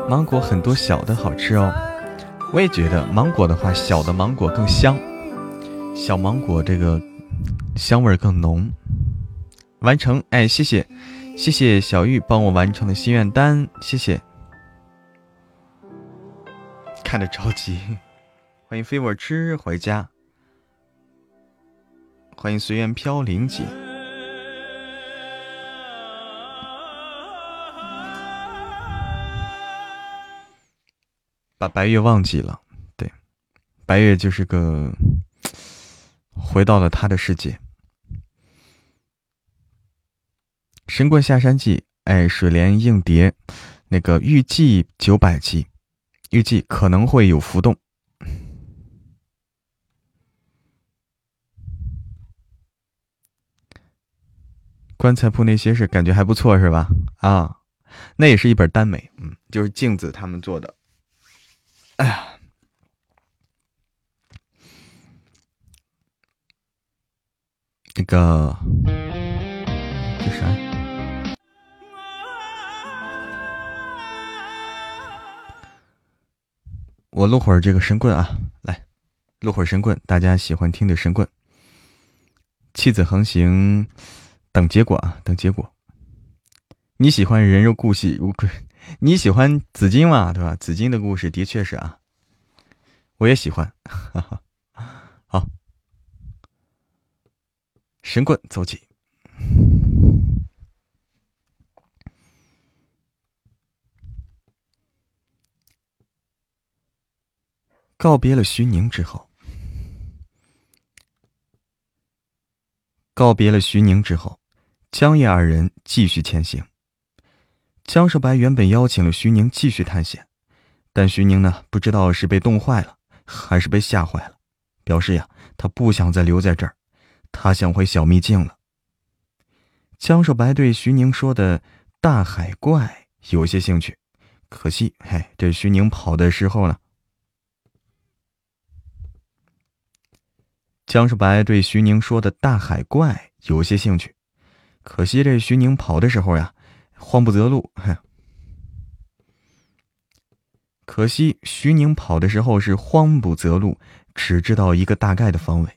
芒果很多小的好吃哦。我也觉得芒果的话，小的芒果更香，小芒果这个香味更浓。完成，哎，谢谢，谢谢小玉帮我完成了心愿单，谢谢。看着着急，欢迎飞我吃回家，欢迎随缘飘零姐。把白月忘记了，对，白月就是个回到了他的世界。神棍下山记，哎，水莲硬碟，那个预计九百集，预计可能会有浮动。棺材铺那些是感觉还不错是吧？啊，那也是一本耽美，嗯，就是镜子他们做的。哎呀，那个这啥？我录会儿这个神棍啊，来录会儿神棍，大家喜欢听的神棍。妻子横行，等结果啊，等结果。你喜欢人肉故事？如果你喜欢紫金嘛，对吧？紫金的故事的确是啊，我也喜欢。好，神棍走起。告别了徐宁之后，告别了徐宁之后，江夜二人继续前行。江少白原本邀请了徐宁继续探险，但徐宁呢，不知道是被冻坏了，还是被吓坏了，表示呀，他不想再留在这儿，他想回小秘境了。江少白对徐宁说的大海怪有些兴趣，可惜，嘿，这徐宁跑的时候呢。江少白对徐宁说的大海怪有些兴趣，可惜这徐宁跑的时候呀。慌不择路，嘿可惜徐宁跑的时候是慌不择路，只知道一个大概的方位。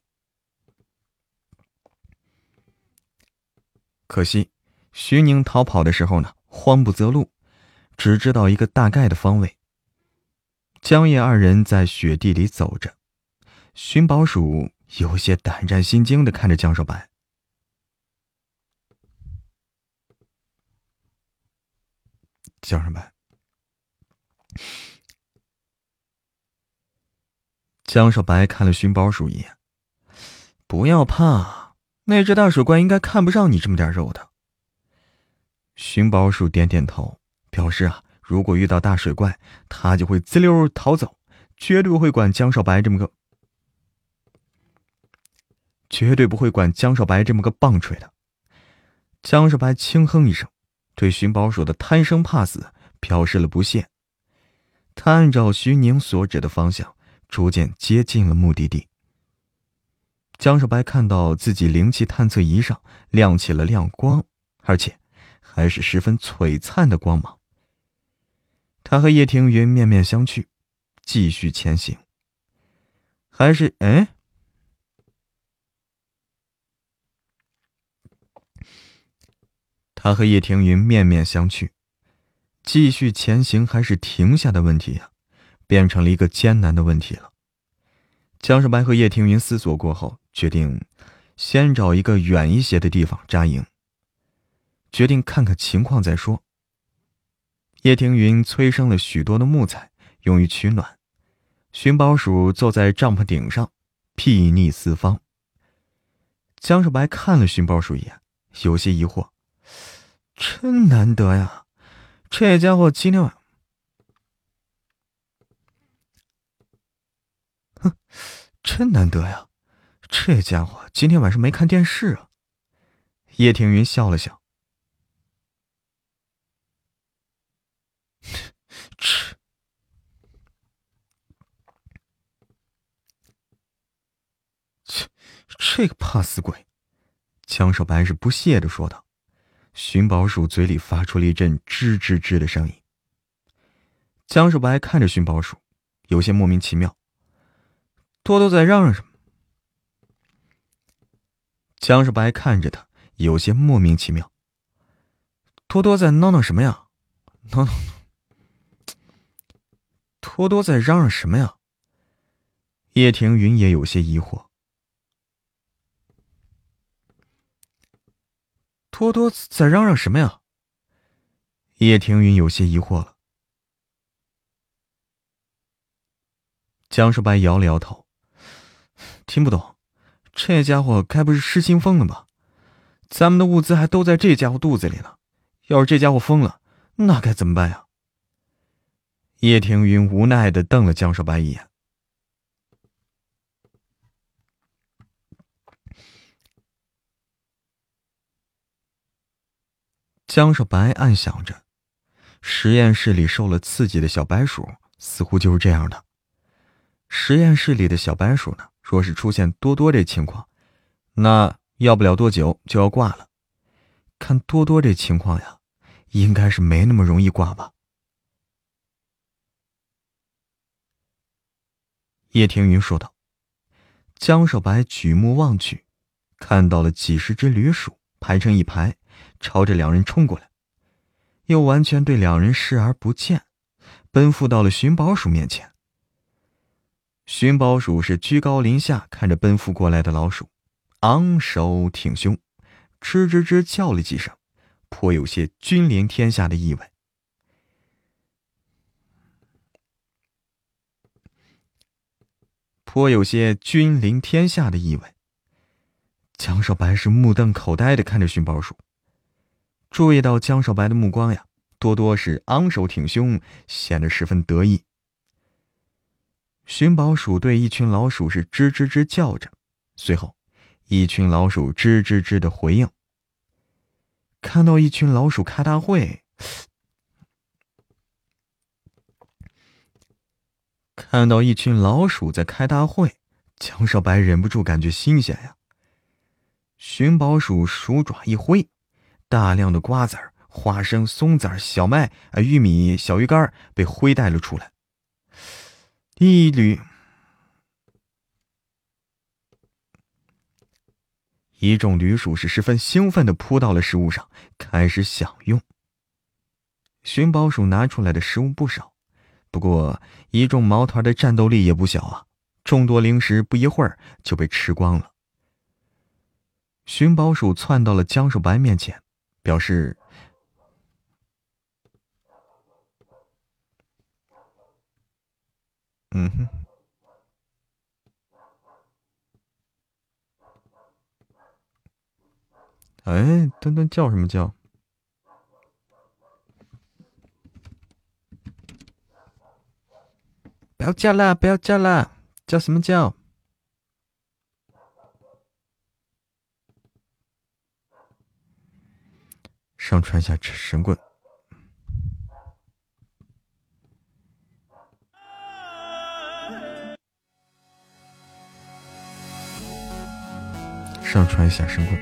可惜徐宁逃跑的时候呢，慌不择路，只知道一个大概的方位。江夜二人在雪地里走着，寻宝鼠有些胆战心惊的看着江少白。江少白，江少白看了寻宝鼠一眼，不要怕，那只大水怪应该看不上你这么点肉的。寻宝鼠点点头，表示啊，如果遇到大水怪，他就会滋溜逃走，绝对不会管江少白这么个，绝对不会管江少白这么个棒槌的。江少白轻哼一声。对寻宝鼠的贪生怕死表示了不屑。他按照徐宁所指的方向，逐渐接近了目的地。江少白看到自己灵气探测仪上亮起了亮光，而且还是十分璀璨的光芒。他和叶庭云面面相觑，继续前行。还是哎。他和叶庭云面面相觑，继续前行还是停下的问题呀，变成了一个艰难的问题了。江少白和叶庭云思索过后，决定先找一个远一些的地方扎营，决定看看情况再说。叶庭云催生了许多的木材，用于取暖。寻宝鼠坐在帐篷顶上，睥睨四方。江少白看了寻宝鼠一眼，有些疑惑。真难得呀，这家伙今天晚，哼，真难得呀，这家伙今天晚上没看电视啊！叶庭云笑了笑，吃。切，这个怕死鬼！江少白是不屑的说道。寻宝鼠嘴里发出了一阵吱吱吱的声音。江少白看着寻宝鼠，有些莫名其妙。多多在嚷嚷什么？江世白看着他，有些莫名其妙。多多在闹闹什么呀？闹闹。多多在嚷嚷什么呀？叶庭云也有些疑惑。多多在嚷嚷什么呀？叶庭云有些疑惑了。江世白摇了摇头，听不懂。这家伙该不是失心疯了吧？咱们的物资还都在这家伙肚子里呢。要是这家伙疯了，那该怎么办呀？叶庭云无奈的瞪了江少白一眼。江少白暗想着，实验室里受了刺激的小白鼠似乎就是这样的。实验室里的小白鼠呢，若是出现多多这情况，那要不了多久就要挂了。看多多这情况呀，应该是没那么容易挂吧。叶庭云说道。江少白举目望去，看到了几十只驴鼠排成一排。朝着两人冲过来，又完全对两人视而不见，奔赴到了寻宝鼠面前。寻宝鼠是居高临下看着奔赴过来的老鼠，昂首挺胸，吱吱吱叫了几声，颇有些君临天下的意味。颇有些君临天下的意味。江少白是目瞪口呆的看着寻宝鼠。注意到江少白的目光呀，多多是昂首挺胸，显得十分得意。寻宝鼠对一群老鼠是吱吱吱叫着，随后，一群老鼠吱吱吱的回应。看到一群老鼠开大会，看到一群老鼠在开大会，江少白忍不住感觉新鲜呀。寻宝鼠鼠爪一挥。大量的瓜子儿、花生、松子儿、小麦、啊玉米、小鱼干被挥带了出来。一缕，一众驴鼠是十分兴奋的扑到了食物上，开始享用。寻宝鼠拿出来的食物不少，不过一众毛团的战斗力也不小啊！众多零食不一会儿就被吃光了。寻宝鼠窜到了江少白面前。表示，嗯哼，哎，墩墩叫什么叫？不要叫了，不要叫了，叫什么叫？上传下神棍，上传一下声控。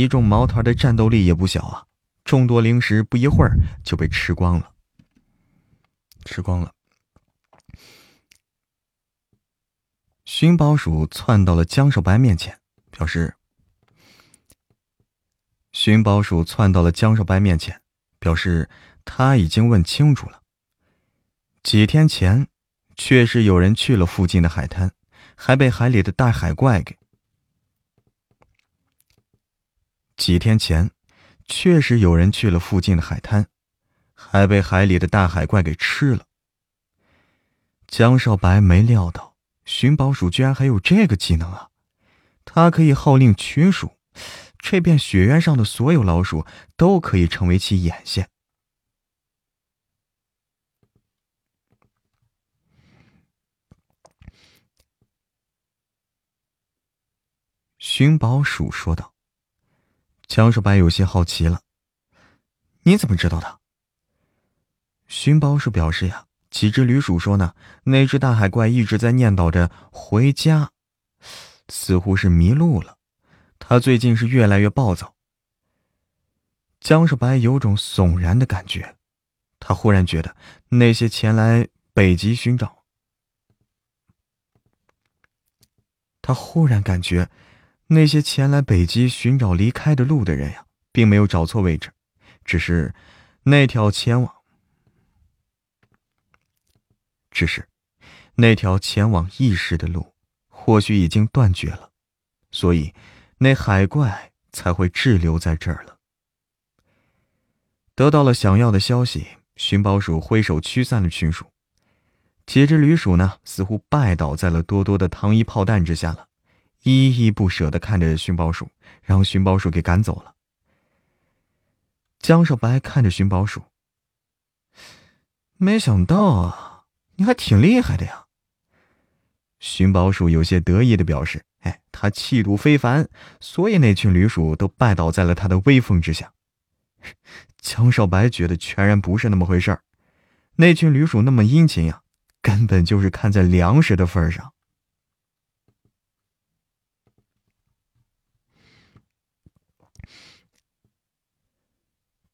一众毛团的战斗力也不小啊！众多零食不一会儿就被吃光了，吃光了。寻宝鼠窜到了江少白面前，表示：“寻宝鼠窜到了江少白面前，表示他已经问清楚了。几天前，确实有人去了附近的海滩，还被海里的大海怪给……几天前，确实有人去了附近的海滩，还被海里的大海怪给吃了。”江少白没料到。寻宝鼠居然还有这个技能啊！它可以号令群鼠，这片雪原上的所有老鼠都可以成为其眼线。寻宝鼠说道。江少白有些好奇了：“你怎么知道的？”寻宝鼠表示：“呀。”几只驴鼠说呢？那只大海怪一直在念叨着回家，似乎是迷路了。他最近是越来越暴躁。江少白有种悚然的感觉，他忽然觉得那些前来北极寻找，他忽然感觉那些前来北极寻找离开的路的人呀，并没有找错位置，只是那条前往。只是，那条前往异世的路，或许已经断绝了，所以那海怪才会滞留在这儿了。得到了想要的消息，寻宝鼠挥手驱散了群鼠，几只驴鼠呢，似乎拜倒在了多多的糖衣炮弹之下了，依依不舍的看着寻宝鼠，让寻宝鼠给赶走了。江少白看着寻宝鼠，没想到啊。你还挺厉害的呀！寻宝鼠有些得意的表示：“哎，他气度非凡，所以那群驴鼠都拜倒在了他的威风之下。”江少白觉得全然不是那么回事儿，那群驴鼠那么殷勤呀，根本就是看在粮食的份上。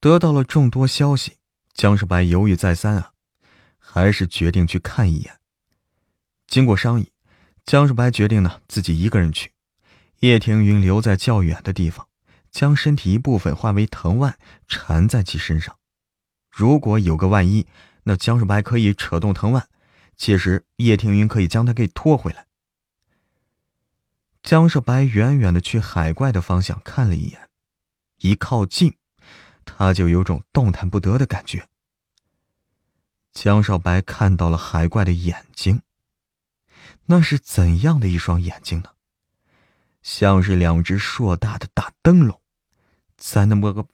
得到了众多消息，江少白犹豫再三啊。还是决定去看一眼。经过商议，江少白决定呢自己一个人去，叶庭云留在较远的地方，将身体一部分化为藤蔓缠在其身上。如果有个万一，那江少白可以扯动藤蔓，届时叶庭云可以将他给拖回来。江少白远远的去海怪的方向看了一眼，一靠近，他就有种动弹不得的感觉。江少白看到了海怪的眼睛，那是怎样的一双眼睛呢？像是两只硕大的大灯笼，在那么个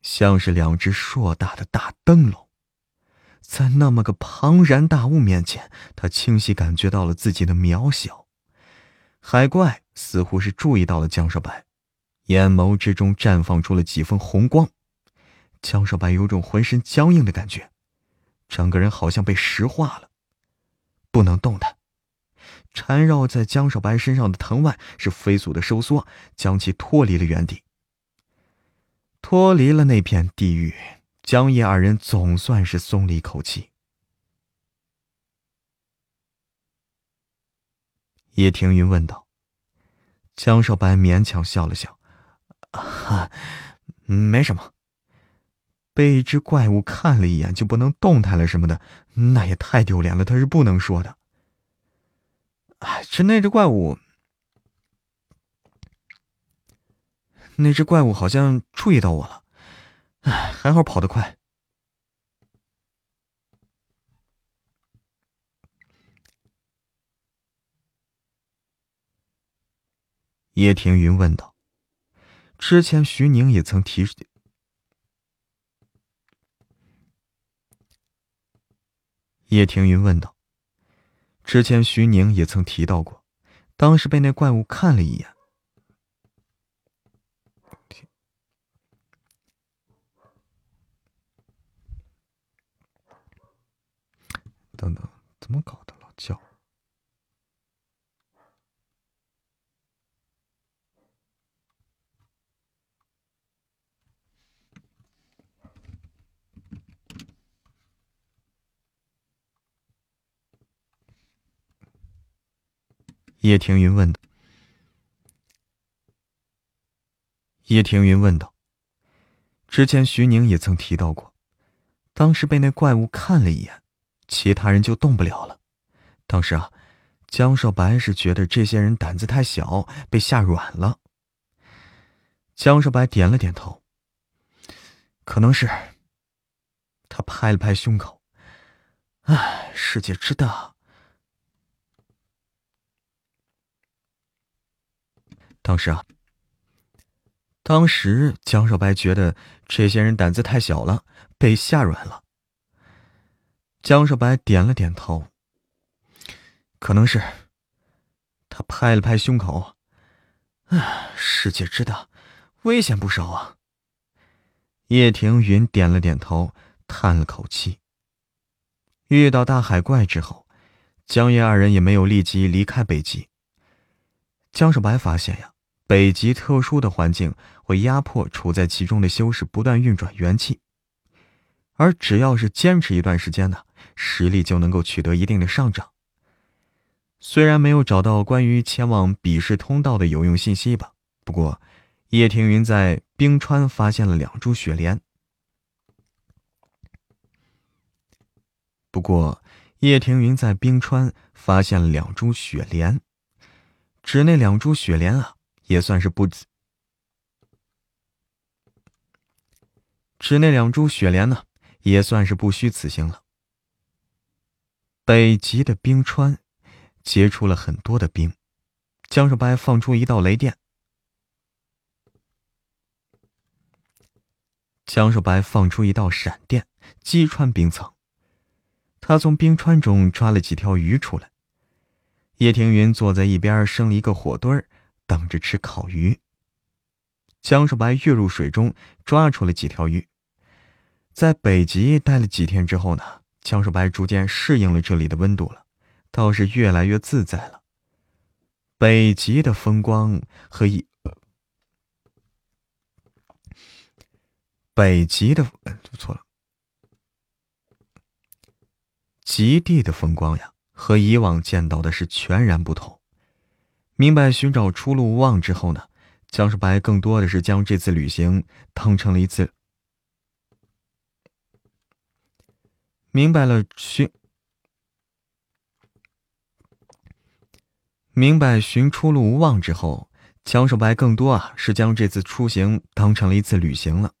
像是两只硕大的大灯笼，在那么个庞然大物面前，他清晰感觉到了自己的渺小。海怪似乎是注意到了江少白，眼眸之中绽放出了几分红光。江少白有种浑身僵硬的感觉，整个人好像被石化了，不能动弹。缠绕在江少白身上的藤蔓是飞速的收缩，将其脱离了原地。脱离了那片地狱，江夜二人总算是松了一口气。叶庭云问道：“江少白勉强笑了笑，啊，没什么。”被一只怪物看了一眼就不能动弹了什么的，那也太丢脸了。他是不能说的。哎，这那只怪物，那只怪物好像注意到我了。哎，还好跑得快。叶庭云问道：“之前徐宁也曾提。”叶庭云问道：“之前徐宁也曾提到过，当时被那怪物看了一眼。等等，怎么搞的？老叫。叶庭云问道：“叶庭云问道，之前徐宁也曾提到过，当时被那怪物看了一眼，其他人就动不了了。当时啊，江少白是觉得这些人胆子太小，被吓软了。”江少白点了点头，可能是。他拍了拍胸口，唉，世界之大。当时啊，当时江少白觉得这些人胆子太小了，被吓软了。江少白点了点头，可能是。他拍了拍胸口，唉，世界之大，危险不少啊。叶庭云点了点头，叹了口气。遇到大海怪之后，江叶二人也没有立即离开北极。江少白发现呀。北极特殊的环境会压迫处在其中的修士不断运转元气，而只要是坚持一段时间呢，实力就能够取得一定的上涨。虽然没有找到关于前往比试通道的有用信息吧，不过叶庭云在冰川发现了两株雪莲。不过叶庭云在冰川发现了两株雪莲，指那两株雪莲啊。也算是不，指那两株雪莲呢，也算是不虚此行了。北极的冰川结出了很多的冰，江少白放出一道雷电，江少白放出一道闪电，击穿冰层。他从冰川中抓了几条鱼出来。叶庭云坐在一边生了一个火堆儿。等着吃烤鱼。江少白跃入水中，抓出了几条鱼。在北极待了几天之后呢，江少白逐渐适应了这里的温度了，倒是越来越自在了。北极的风光和一，北极的读错了，极地的风光呀，和以往见到的是全然不同。明白寻找出路无望之后呢，江少白更多的是将这次旅行当成了一次。明白了寻，明白寻出路无望之后，江少白更多啊是将这次出行当成了一次旅行了。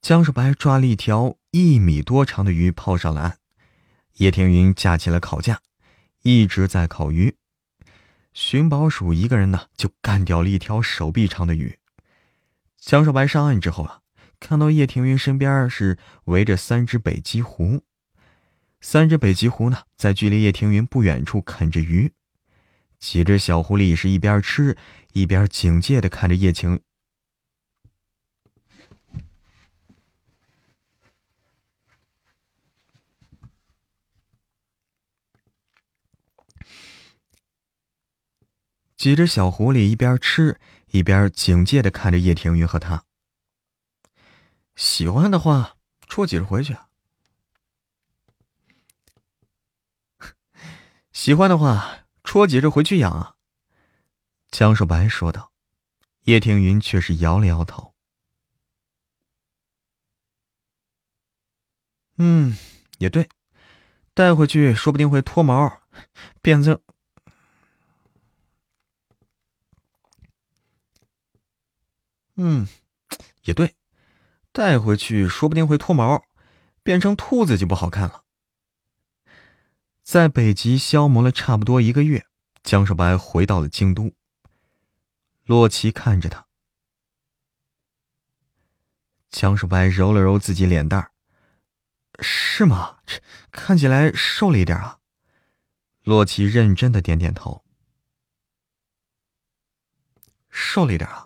江少白抓了一条一米多长的鱼抛上了岸，叶天云架起了烤架，一直在烤鱼。寻宝鼠一个人呢，就干掉了一条手臂长的鱼。江少白上岸之后啊，看到叶庭云身边是围着三只北极狐，三只北极狐呢，在距离叶庭云不远处啃着鱼。几只小狐狸是一边吃一边警戒的看着叶晴。几只小狐狸一边吃一边警戒的看着叶庭云和他。喜欢的话，戳几只回去。喜欢的话，戳几只回去养啊。江少白说道。叶庭云却是摇了摇头。嗯，也对，带回去说不定会脱毛，变成。嗯，也对，带回去说不定会脱毛，变成兔子就不好看了。在北极消磨了差不多一个月，江少白回到了京都。洛奇看着他，江少白揉了揉自己脸蛋儿，是吗？看起来瘦了一点啊。洛奇认真的点点头。瘦了一点啊。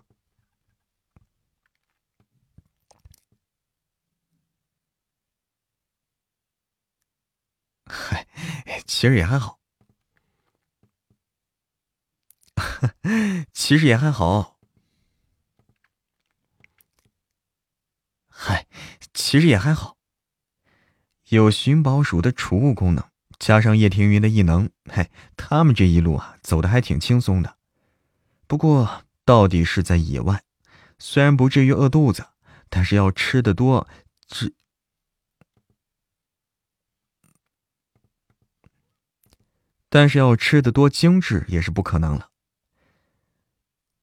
嗨，其实也还好。其实也还好。嗨，其实也还好。有寻宝鼠的储物功能，加上叶庭云的异能，嘿，他们这一路啊，走的还挺轻松的。不过，到底是在野外，虽然不至于饿肚子，但是要吃的多，只。但是要吃的多精致也是不可能了。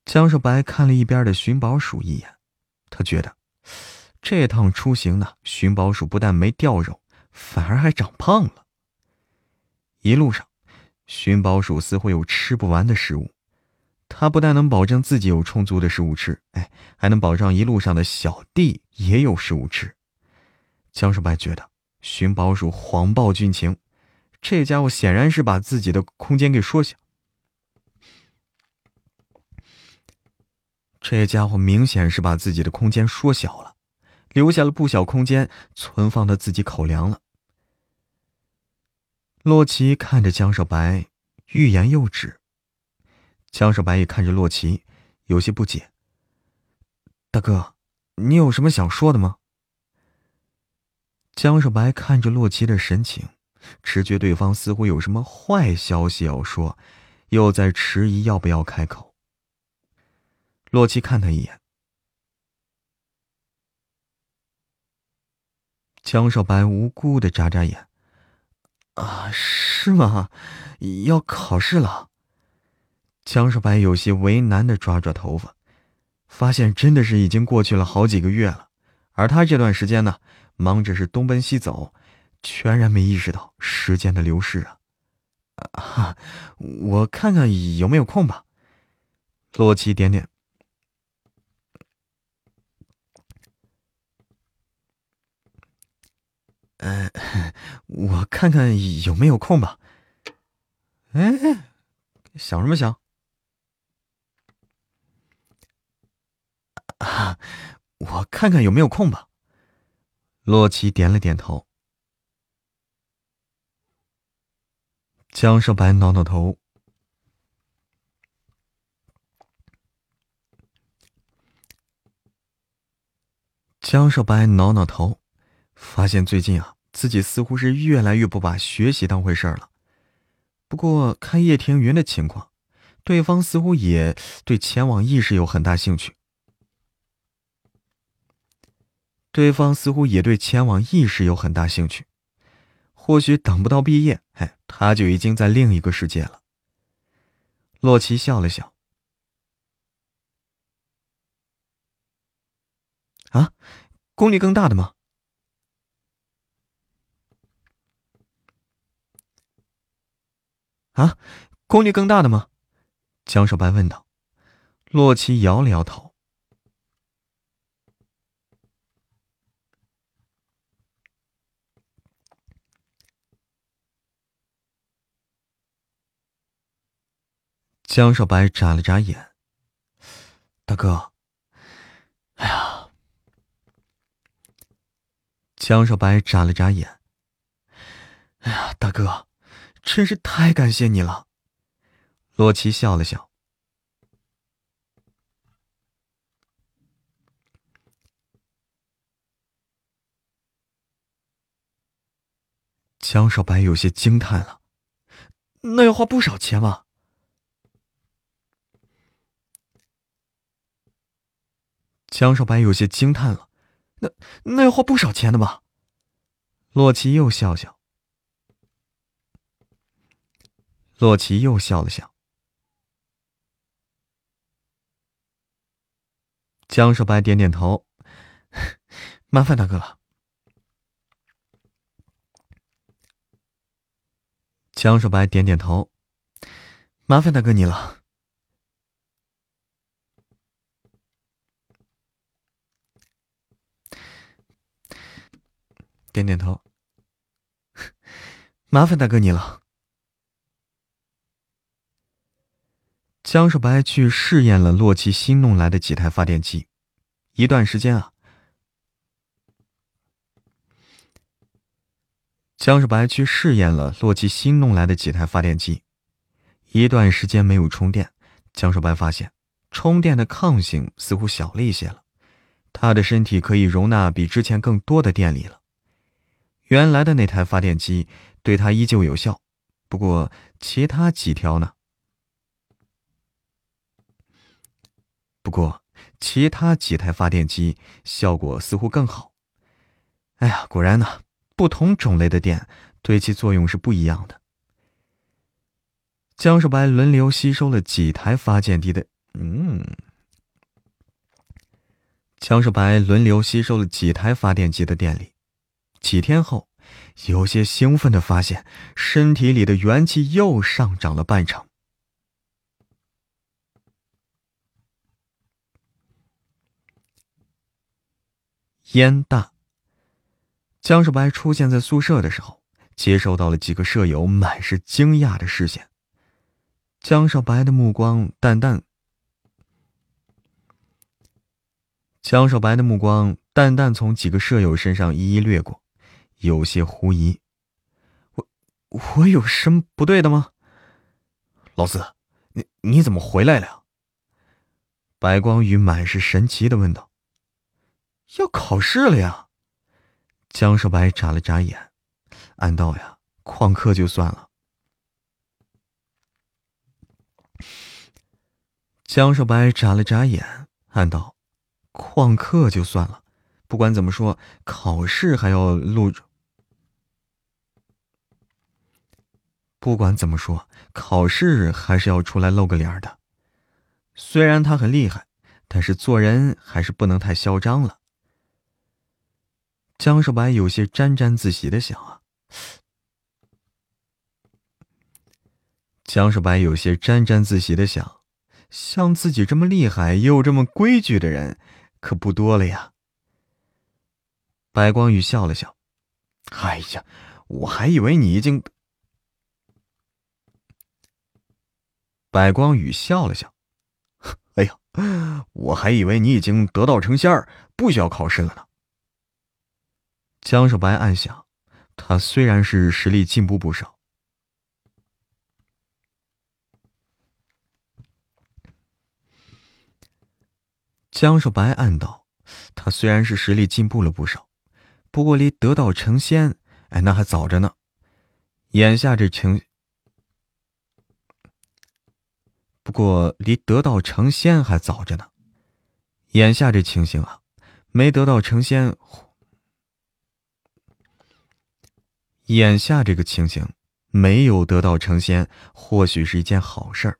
江少白看了一边的寻宝鼠一眼，他觉得这趟出行呢，寻宝鼠不但没掉肉，反而还长胖了。一路上，寻宝鼠似乎有吃不完的食物，它不但能保证自己有充足的食物吃，哎，还能保障一路上的小弟也有食物吃。江少白觉得寻宝鼠谎报军情。这家伙显然是把自己的空间给缩小。这家伙明显是把自己的空间缩小了，留下了不小空间存放的自己口粮了。洛奇看着江少白，欲言又止。江少白也看着洛奇，有些不解：“大哥，你有什么想说的吗？”江少白看着洛奇的神情。直觉对方似乎有什么坏消息要说，又在迟疑要不要开口。洛奇看他一眼，江少白无辜的眨眨眼：“啊，是吗？要考试了？”江少白有些为难的抓抓头发，发现真的是已经过去了好几个月了，而他这段时间呢，忙着是东奔西走。全然没意识到时间的流逝啊！啊，我看看有没有空吧。洛奇点点，呃，我看看有没有空吧。哎，想什么想？啊，我看看有没有空吧。洛奇点了点头。江少白挠挠头，江少白挠挠头，发现最近啊，自己似乎是越来越不把学习当回事了。不过看叶庭云的情况，对方似乎也对前往异世有很大兴趣。对方似乎也对前往异世有很大兴趣。或许等不到毕业，哎，他就已经在另一个世界了。洛奇笑了笑。啊，功力更大的吗？啊，功力更大的吗？江少白问道。洛奇摇了摇头。江少白眨了眨眼，大哥，哎呀！江少白眨了眨眼，哎呀，大哥，真是太感谢你了。洛奇笑了笑，江少白有些惊叹了，那要花不少钱吧？江少白有些惊叹了，那那要花不少钱的吧？洛奇又笑笑，洛奇又笑了笑。江少白点点头，麻烦大哥了。江少白点点头，麻烦大哥你了。点点头，麻烦大哥你了。江少白去试验了洛奇新弄来的几台发电机，一段时间啊。江少白去试验了洛奇新弄来的几台发电机，一段时间没有充电，江少白发现充电的抗性似乎小了一些了，他的身体可以容纳比之前更多的电力了。原来的那台发电机对他依旧有效，不过其他几条呢？不过其他几台发电机效果似乎更好。哎呀，果然呢。不同种类的电对其作用是不一样的。江少白轮流吸收了几台发电机的，嗯，江少白轮流吸收了几台发电机的电力。几天后，有些兴奋的发现，身体里的元气又上涨了半成。烟大。江少白出现在宿舍的时候，接收到了几个舍友满是惊讶的视线。江少白的目光淡淡，江少白的目光淡淡从几个舍友身上一一掠过，有些狐疑：“我我有什么不对的吗？”老四，你你怎么回来了？白光宇满是神奇的问道：“要考试了呀！”江少白眨了眨眼，暗道：“呀，旷课就算了。”江少白眨了眨眼，暗道：“旷课就算了，不管怎么说，考试还要录。不管怎么说，考试还是要出来露个脸的。虽然他很厉害，但是做人还是不能太嚣张了。”江少白有些沾沾自喜的想啊，江少白有些沾沾自喜的想，像自己这么厉害又这么规矩的人，可不多了呀。白光宇笑了笑，哎呀，我还以为你已经……白光宇笑了笑，哎呀，我还以为你已经得道成仙儿，不需要考试了呢。江少白暗想，他虽然是实力进步不少。江少白暗道，他虽然是实力进步了不少，不过离得道成仙，哎，那还早着呢。眼下这情，不过离得道成仙还早着呢。眼下这情形啊，没得道成仙。眼下这个情形，没有得道成仙，或许是一件好事儿。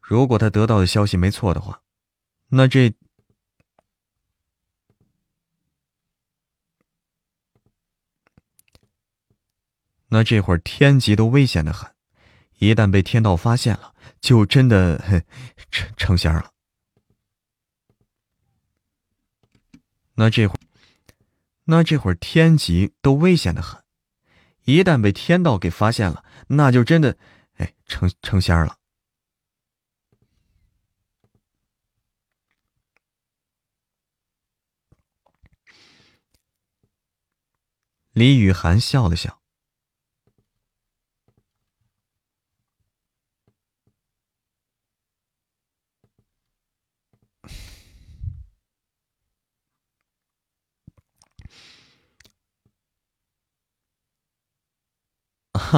如果他得到的消息没错的话，那这那这会儿天极都危险的很，一旦被天道发现了，就真的成成仙了。那这会那这会儿天极都危险的很。一旦被天道给发现了，那就真的，哎，成成仙了。李雨涵笑了笑。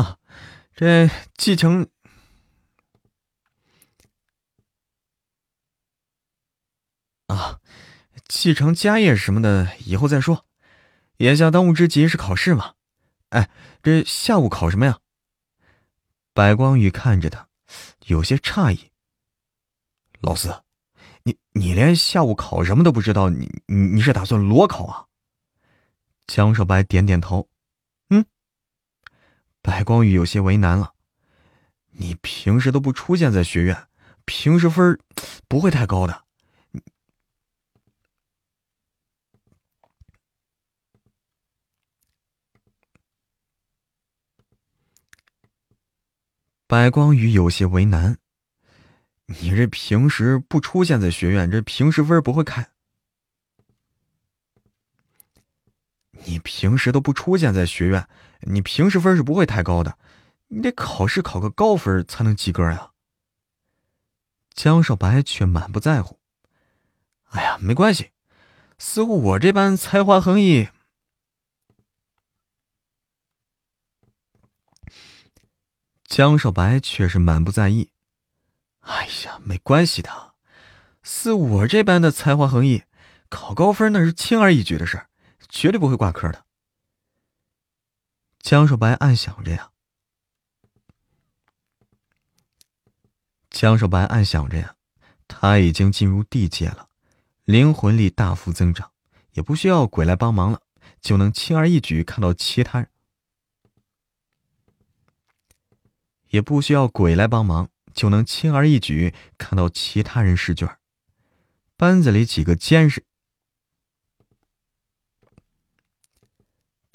哈，这继承啊，继承家业什么的，以后再说。眼下当务之急是考试嘛。哎，这下午考什么呀？白光宇看着他，有些诧异。老四，你你连下午考什么都不知道，你你你是打算裸考啊？江少白点点头。白光宇有些为难了，你平时都不出现在学院，平时分不会太高的。白光宇有些为难，你这平时不出现在学院，这平时分不会开。你平时都不出现在学院，你平时分是不会太高的，你得考试考个高分才能及格呀。江少白却满不在乎。哎呀，没关系，似乎我这般才华横溢。江少白却是满不在意。哎呀，没关系的，似我这般的才华横溢，考高分那是轻而易举的事儿，绝对不会挂科的。江少白暗想着呀，江少白暗想着呀，他已经进入地界了，灵魂力大幅增长，也不需要鬼来帮忙了，就能轻而易举看到其他人，也不需要鬼来帮忙。就能轻而易举看到其他人试卷。班子里几个监视，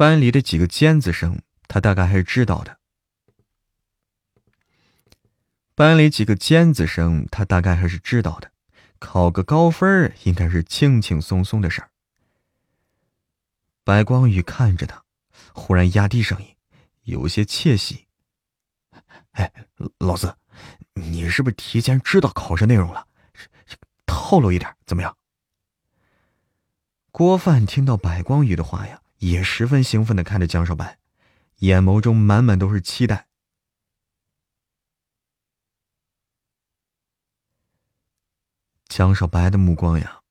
班里的几个尖子生，他大概还是知道的。班里几个尖子生，他大概还是知道的。考个高分应该是轻轻松松的事儿。白光宇看着他，忽然压低声音，有些窃喜：“哎，老四。”你是不是提前知道考试内容了？透露一点怎么样？郭范听到白光宇的话呀，也十分兴奋的看着江少白，眼眸中满满都是期待。江少白的目光呀。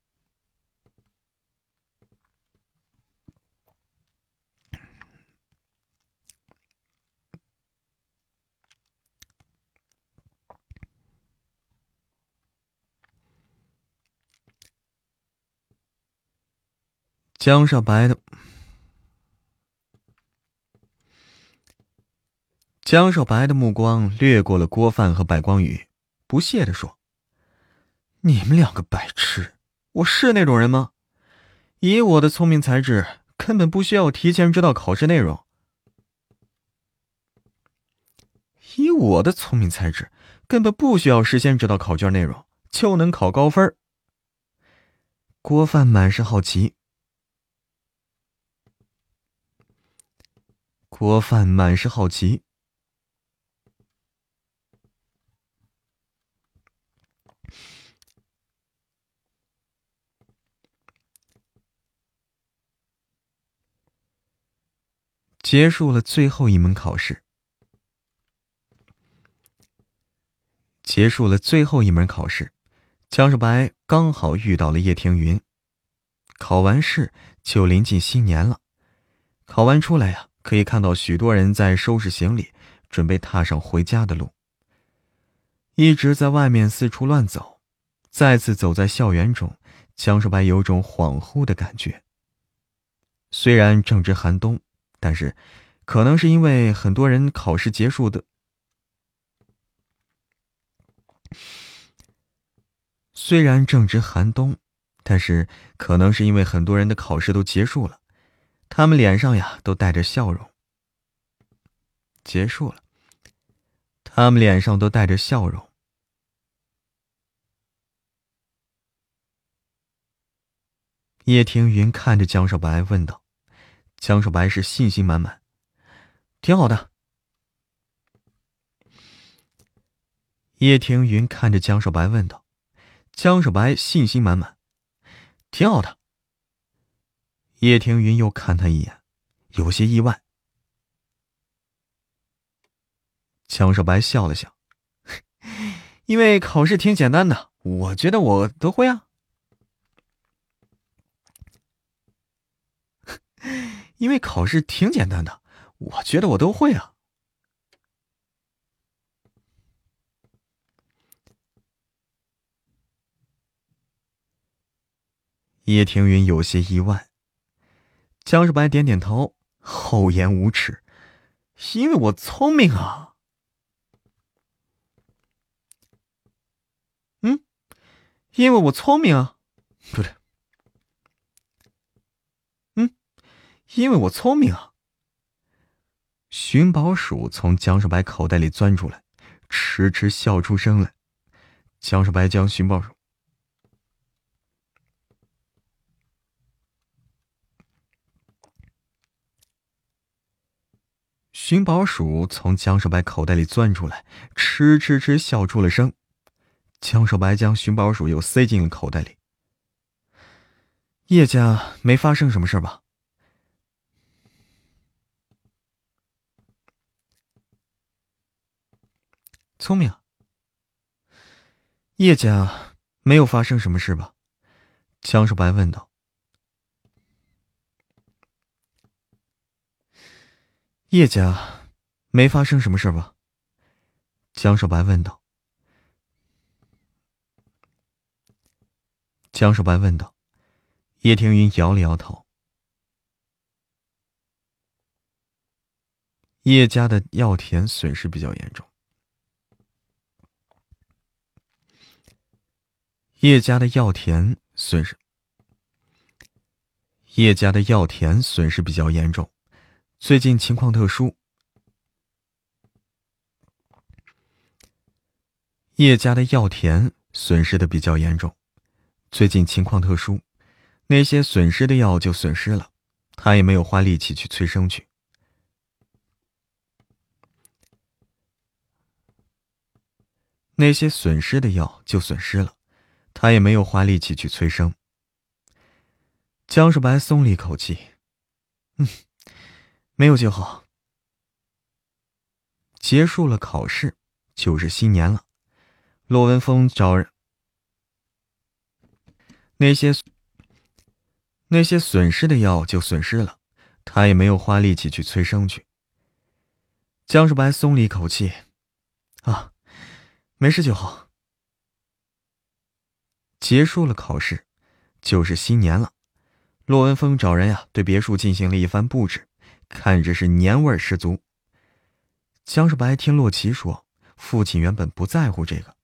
江少白的江少白的目光掠过了郭范和白光宇，不屑的说：“你们两个白痴，我是那种人吗？以我的聪明才智，根本不需要提前知道考试内容。以我的聪明才智，根本不需要事先知道考卷内容就能考高分。”郭范满是好奇。郭范满是好奇。结束了最后一门考试，结束了最后一门考试，江少白刚好遇到了叶庭云。考完试就临近新年了，考完出来呀。可以看到许多人在收拾行李，准备踏上回家的路。一直在外面四处乱走，再次走在校园中，江少白有种恍惚的感觉。虽然正值寒冬，但是可能是因为很多人考试结束的。虽然正值寒冬，但是可能是因为很多人的考试都结束了。他们脸上呀都带着笑容。结束了，他们脸上都带着笑容。叶庭云看着江少白问道：“江少白是信心满满，挺好的。”叶庭云看着江少白问道：“江少白信心满满，挺好的。”叶庭云又看他一眼，有些意外。江少白笑了笑，因为考试挺简单的，我觉得我都会啊。因为考试挺简单的，我觉得我都会啊。叶庭云有些意外。江少白点点头，厚颜无耻，因为我聪明啊。嗯，因为我聪明啊，不对，嗯，因为我聪明啊。寻宝鼠从江少白口袋里钻出来，痴痴笑出声来。江少白将寻宝鼠。寻宝鼠从江少白口袋里钻出来，嗤嗤嗤笑出了声。江少白将寻宝鼠又塞进了口袋里。叶家没发生什么事吧？聪明。叶家没有发生什么事吧？江少白问道。叶家没发生什么事吧？江少白问道。江少白问道。叶庭云摇了摇头。叶家的药田损失比较严重。叶家的药田损失。叶家的药田损失比较严重。最近情况特殊，叶家的药田损失的比较严重。最近情况特殊，那些损失的药就损失了，他也没有花力气去催生去。那些损失的药就损失了，他也没有花力气去催生。江少白松了一口气，嗯。没有就好。结束了考试，就是新年了。骆文峰找人，那些那些损失的药就损失了，他也没有花力气去催生去。江少白松了一口气，啊，没事就好。结束了考试，就是新年了。骆文峰找人呀，对别墅进行了一番布置。看着是年味十足。江少白听洛奇说，父亲原本不在乎这个，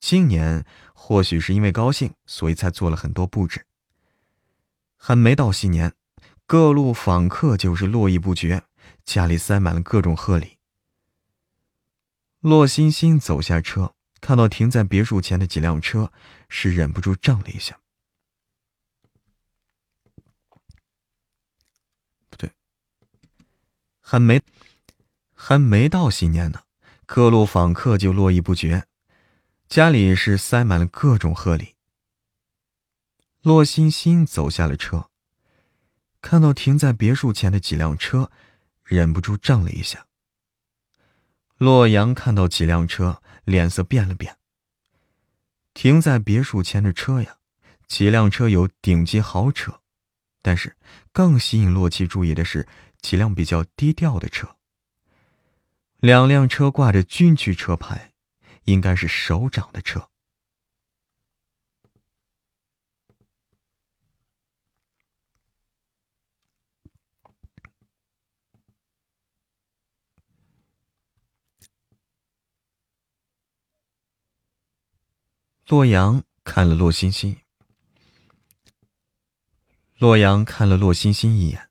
今年或许是因为高兴，所以才做了很多布置。还没到新年，各路访客就是络绎不绝，家里塞满了各种贺礼。洛欣欣走下车，看到停在别墅前的几辆车，是忍不住怔了一下。不对还没，还没到新年呢，各路访客就络绎不绝，家里是塞满了各种贺礼。洛欣欣走下了车，看到停在别墅前的几辆车，忍不住怔了一下。洛阳看到几辆车，脸色变了变。停在别墅前的车呀，几辆车有顶级豪车，但是更吸引洛奇注意的是。几辆比较低调的车，两辆车挂着军区车牌，应该是首长的车。洛阳看了洛欣欣，洛阳看了洛欣欣一眼。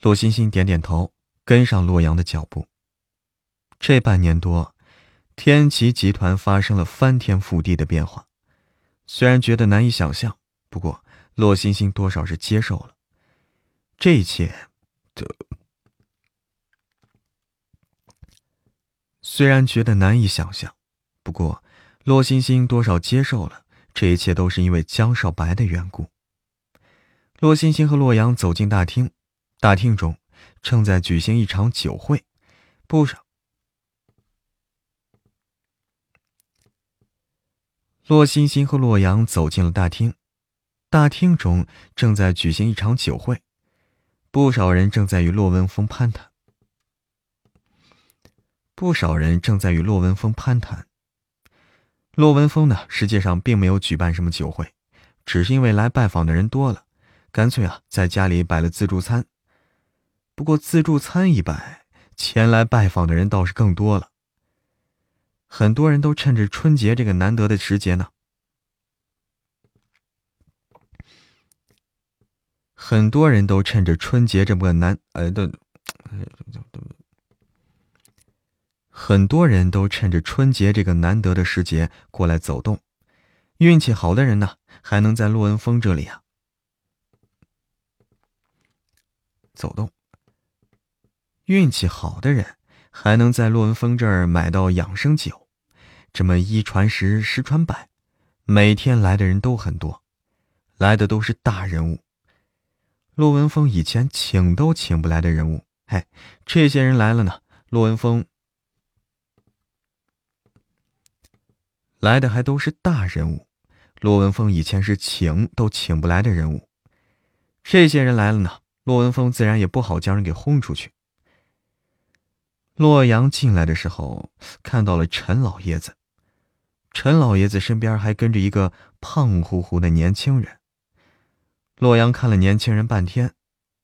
洛欣欣点点头，跟上洛阳的脚步。这半年多，天齐集团发生了翻天覆地的变化，虽然觉得难以想象，不过洛欣欣多少是接受了这一切。的虽然觉得难以想象，不过洛欣欣多少接受了这一切，都是因为江少白的缘故。洛欣欣和洛阳走进大厅。大厅中正在举行一场酒会，不少。洛欣欣和洛阳走进了大厅，大厅中正在举行一场酒会，不少人正在与洛文峰攀谈。不少人正在与洛文峰攀谈。洛文峰呢，实际上并没有举办什么酒会，只是因为来拜访的人多了，干脆啊，在家里摆了自助餐。不过自助餐一摆，前来拜访的人倒是更多了。很多人都趁着春节这个难得的时节呢，很多人都趁着春节这么个难呃的，很多人都趁着春节这个难得的时节过来走动，运气好的人呢，还能在陆文峰这里啊走动。运气好的人还能在陆文峰这儿买到养生酒，这么一传十，十传百，每天来的人都很多，来的都是大人物。陆文峰以前请都请不来的人物，嘿，这些人来了呢，陆文峰。来的还都是大人物，骆文峰以前是请都请不来的人物。这些人来了呢，骆文峰自然也不好将人给轰出去。洛阳进来的时候，看到了陈老爷子，陈老爷子身边还跟着一个胖乎乎的年轻人。洛阳看了年轻人半天，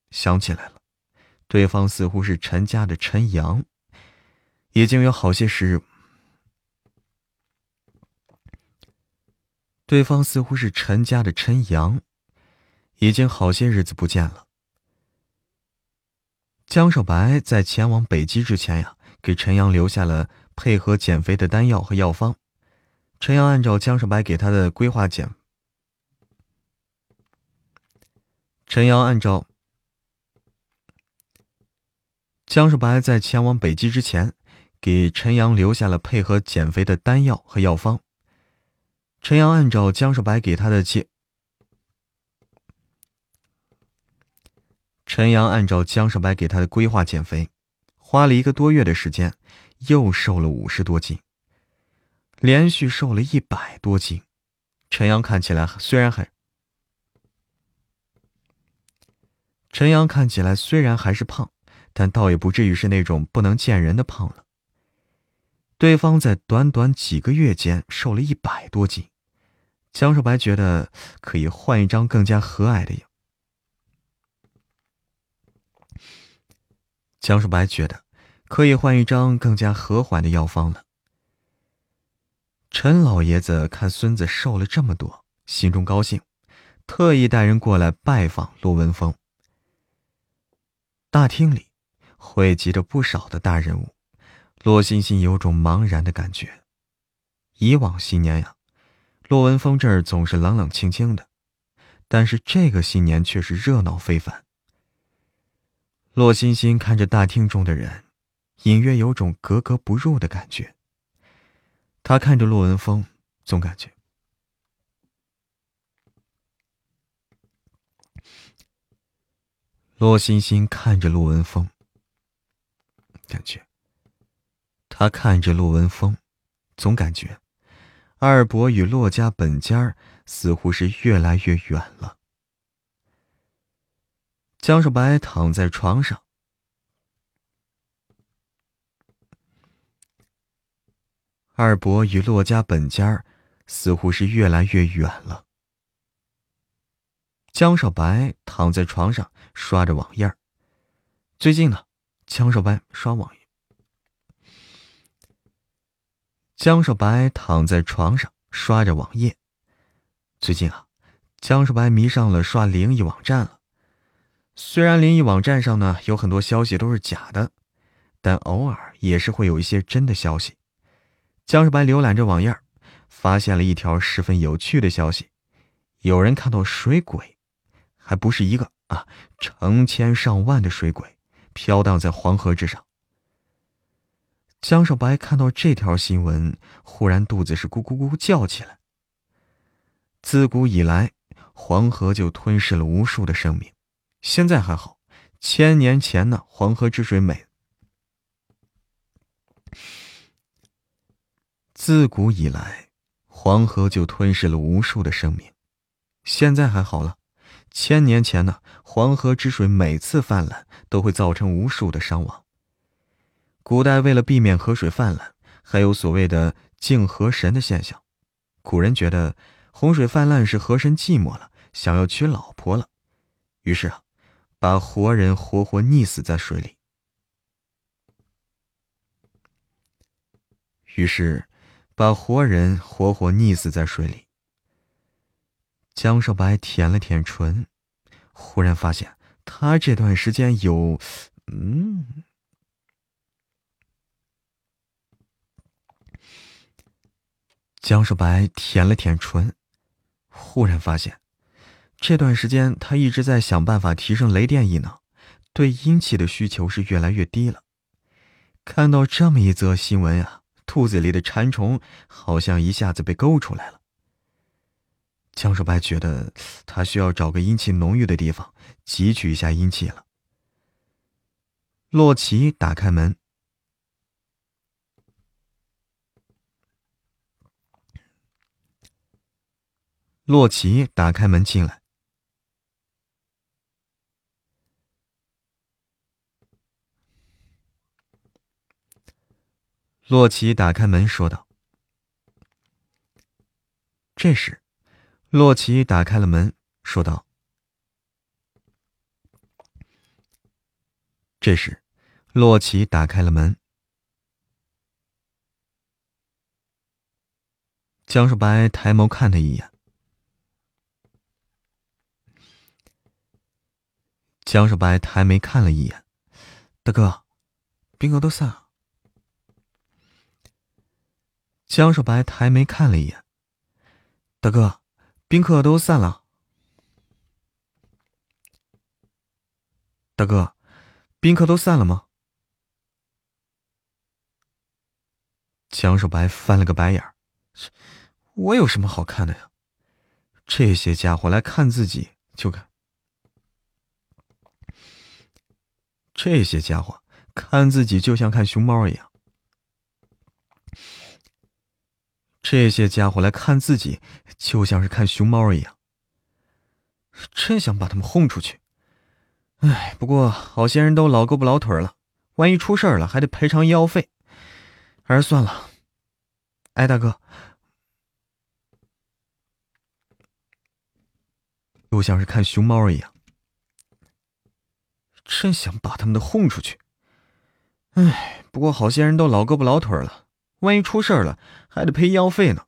想起来了，对方似乎是陈家的陈阳，已经有好些时日。对方似乎是陈家的陈阳，已经好些日子不见了。江少白在前往北极之前呀，给陈阳留下了配合减肥的丹药和药方。陈阳按照江少白给他的规划减。陈阳按照江少白在前往北极之前，给陈阳留下了配合减肥的丹药和药方。陈阳按照江少白给他的建，陈阳按照江少白给他的规划减肥，花了一个多月的时间，又瘦了五十多斤，连续瘦了一百多斤。陈阳看起来虽然还，陈阳看起来虽然还是胖，但倒也不至于是那种不能见人的胖了。对方在短短几个月间瘦了一百多斤，江少白觉得可以换一张更加和蔼的。江少白觉得可以换一张更加和缓的药方了。陈老爷子看孙子瘦了这么多，心中高兴，特意带人过来拜访陆文峰。大厅里汇集着不少的大人物。洛欣欣有种茫然的感觉。以往新年呀，洛文峰这儿总是冷冷清清的，但是这个新年却是热闹非凡。洛欣欣看着大厅中的人，隐约有种格格不入的感觉。他看着洛文峰，总感觉。洛欣欣看着陆文峰，感觉。他看着陆文峰，总感觉二伯与骆家本家似乎是越来越远了。江少白躺在床上，二伯与骆家本家似乎是越来越远了。江少白躺在床上刷着网页最近呢，江少白刷网页。江少白躺在床上刷着网页。最近啊，江少白迷上了刷灵异网站了。虽然灵异网站上呢有很多消息都是假的，但偶尔也是会有一些真的消息。江少白浏览着网页，发现了一条十分有趣的消息：有人看到水鬼，还不是一个啊，成千上万的水鬼飘荡在黄河之上。江少白看到这条新闻，忽然肚子是咕咕咕叫起来。自古以来，黄河就吞噬了无数的生命，现在还好，千年前呢，黄河之水美。自古以来，黄河就吞噬了无数的生命，现在还好了，千年前呢，黄河之水每次泛滥都会造成无数的伤亡。古代为了避免河水泛滥，还有所谓的敬河神的现象。古人觉得洪水泛滥是河神寂寞了，想要娶老婆了，于是啊，把活人活活溺死在水里。于是，把活人活活溺死在水里。江少白舔了舔唇，忽然发现他这段时间有，嗯。江少白舔了舔唇，忽然发现，这段时间他一直在想办法提升雷电异能，对阴气的需求是越来越低了。看到这么一则新闻啊，肚子里的馋虫好像一下子被勾出来了。江少白觉得他需要找个阴气浓郁的地方汲取一下阴气了。洛奇打开门。洛奇打开门进来。洛奇打开门说道：“这时，洛奇打开了门说道。这时，洛奇打开了门。江少白抬眸看他一眼。”江少白抬眉看了一眼，大哥，宾客都散了。江少白抬眉看了一眼，大哥，宾客都散了。大哥，宾客都散了吗？江少白翻了个白眼儿，我有什么好看的呀？这些家伙来看自己就看。这些家伙看自己就像看熊猫一样，这些家伙来看自己就像是看熊猫一样，真想把他们轰出去。哎，不过好些人都老胳膊老腿了，万一出事了还得赔偿医药费，还是算了。哎，大哥，就像是看熊猫一样。真想把他们都轰出去。哎，不过好些人都老胳膊老腿了，万一出事了还得赔医药费呢。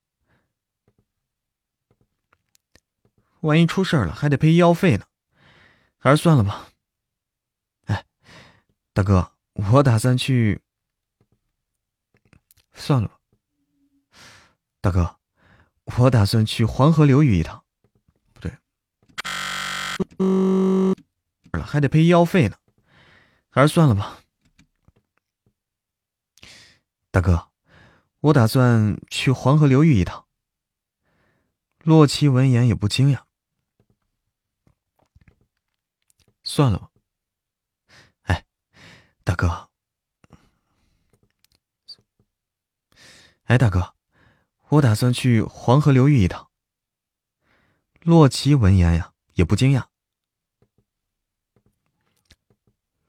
万一出事了还得赔医药费呢，还是算了吧。哎，大哥，我打算去。算了吧。大哥，我打算去黄河流域一趟。不对。还得赔医药费呢，还是算了吧。大哥，我打算去黄河流域一趟。洛奇闻言也不惊讶，算了吧。哎，大哥，哎，大哥，我打算去黄河流域一趟。洛奇闻言呀，也不惊讶。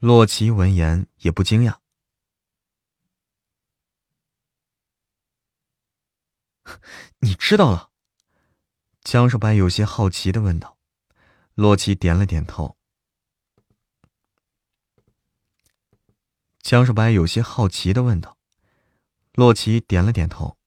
洛奇闻言也不惊讶。你知道了？江少白有些好奇的问道。洛奇点了点头。江少白有些好奇的问道。洛奇点了点头。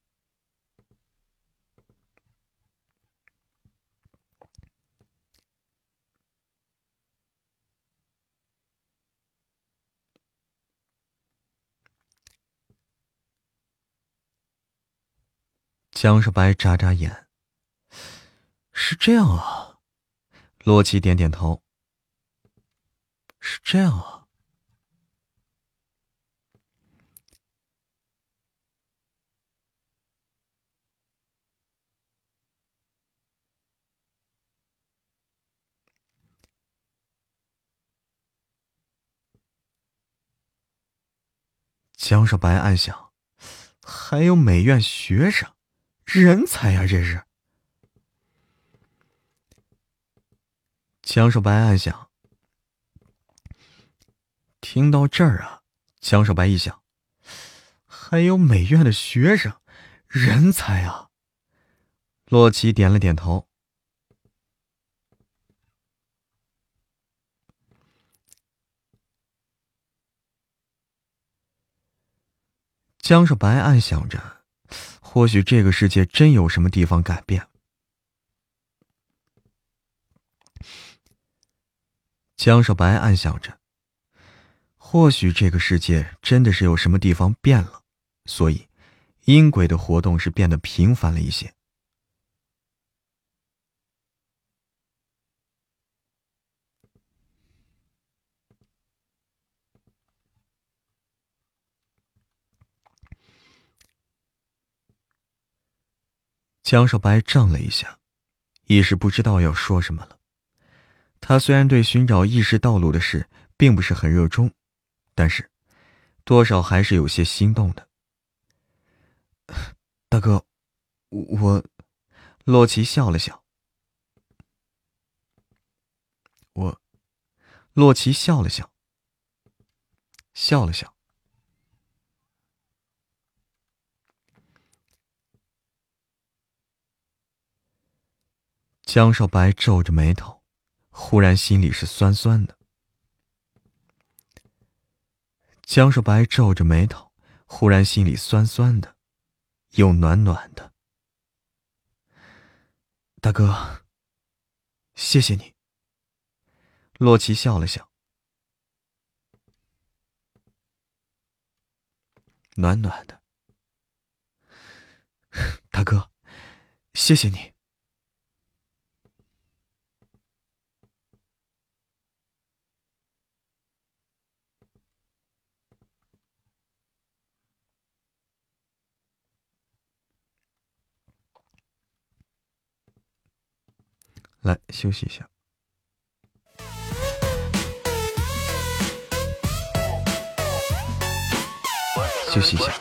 江少白眨眨眼，是这样啊。洛奇点点头，是这样啊。江少白暗想，还有美院学生。人才呀，这是！江少白暗想。听到这儿啊，江少白一想，还有美院的学生，人才啊！洛奇点了点头。江少白暗想着。或许这个世界真有什么地方改变。江少白暗想着，或许这个世界真的是有什么地方变了，所以阴鬼的活动是变得频繁了一些。江少白怔了一下，一时不知道要说什么了。他虽然对寻找意识道路的事并不是很热衷，但是多少还是有些心动的。大哥，我，洛奇笑了笑。我，洛奇笑了笑，笑了笑。江少白皱着眉头，忽然心里是酸酸的。江少白皱着眉头，忽然心里酸酸的，又暖暖的。大哥，谢谢你。洛奇笑了笑，暖暖的。大哥，谢谢你。来休息一下，休息一下。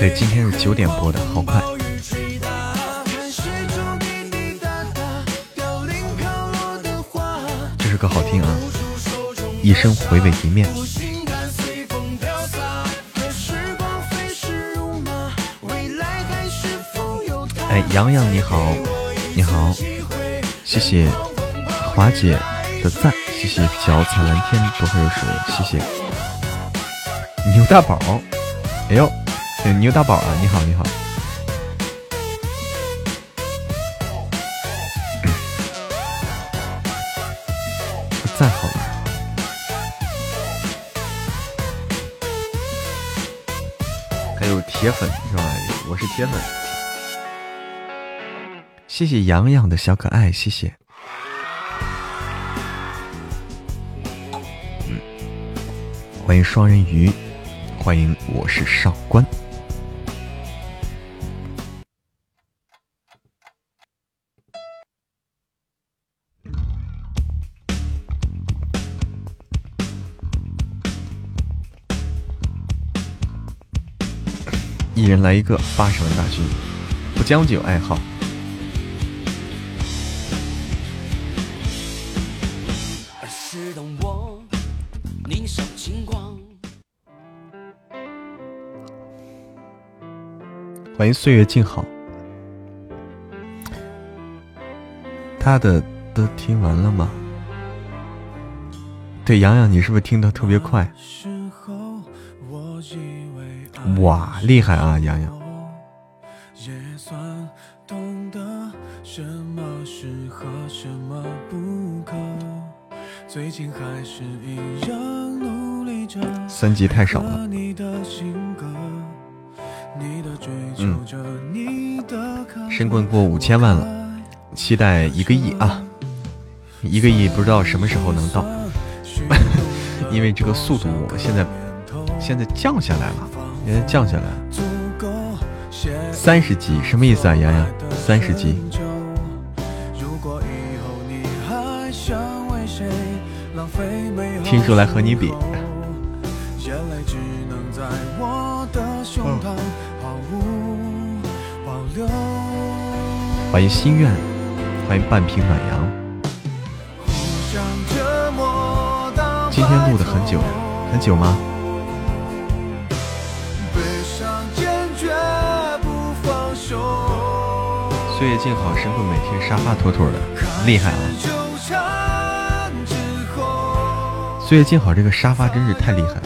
对，今天是九点播的，好快。这首歌好听啊，一生回味一面。哎，洋洋你好，你好，谢谢华姐的赞，谢谢脚踩蓝天多会有水，谢谢牛大宝，哎呦。牛大宝啊，你好，你好。再好了。还有铁粉是吧？我是铁粉。谢谢洋洋的小可爱，谢谢。欢迎双人鱼，欢迎我是上官。人来一个八十万大军，不将就爱好。欢迎岁月静好。他的都听完了吗？对，洋洋，你是不是听的特别快？哇，厉害啊，洋洋！三级太少了。嗯，神棍过五千万了，期待一个亿啊！一个亿不知道什么时候能到，因为这个速度现在现在降下来了。给它降下来，三十级什么意思啊？洋洋，三十级。听说来和你比。欢迎心愿，欢迎半瓶暖阳。今天录的很久呀，很久吗？岁月静好，神棍每天沙发妥妥的，厉害啊！岁月静好，这个沙发真是太厉害了，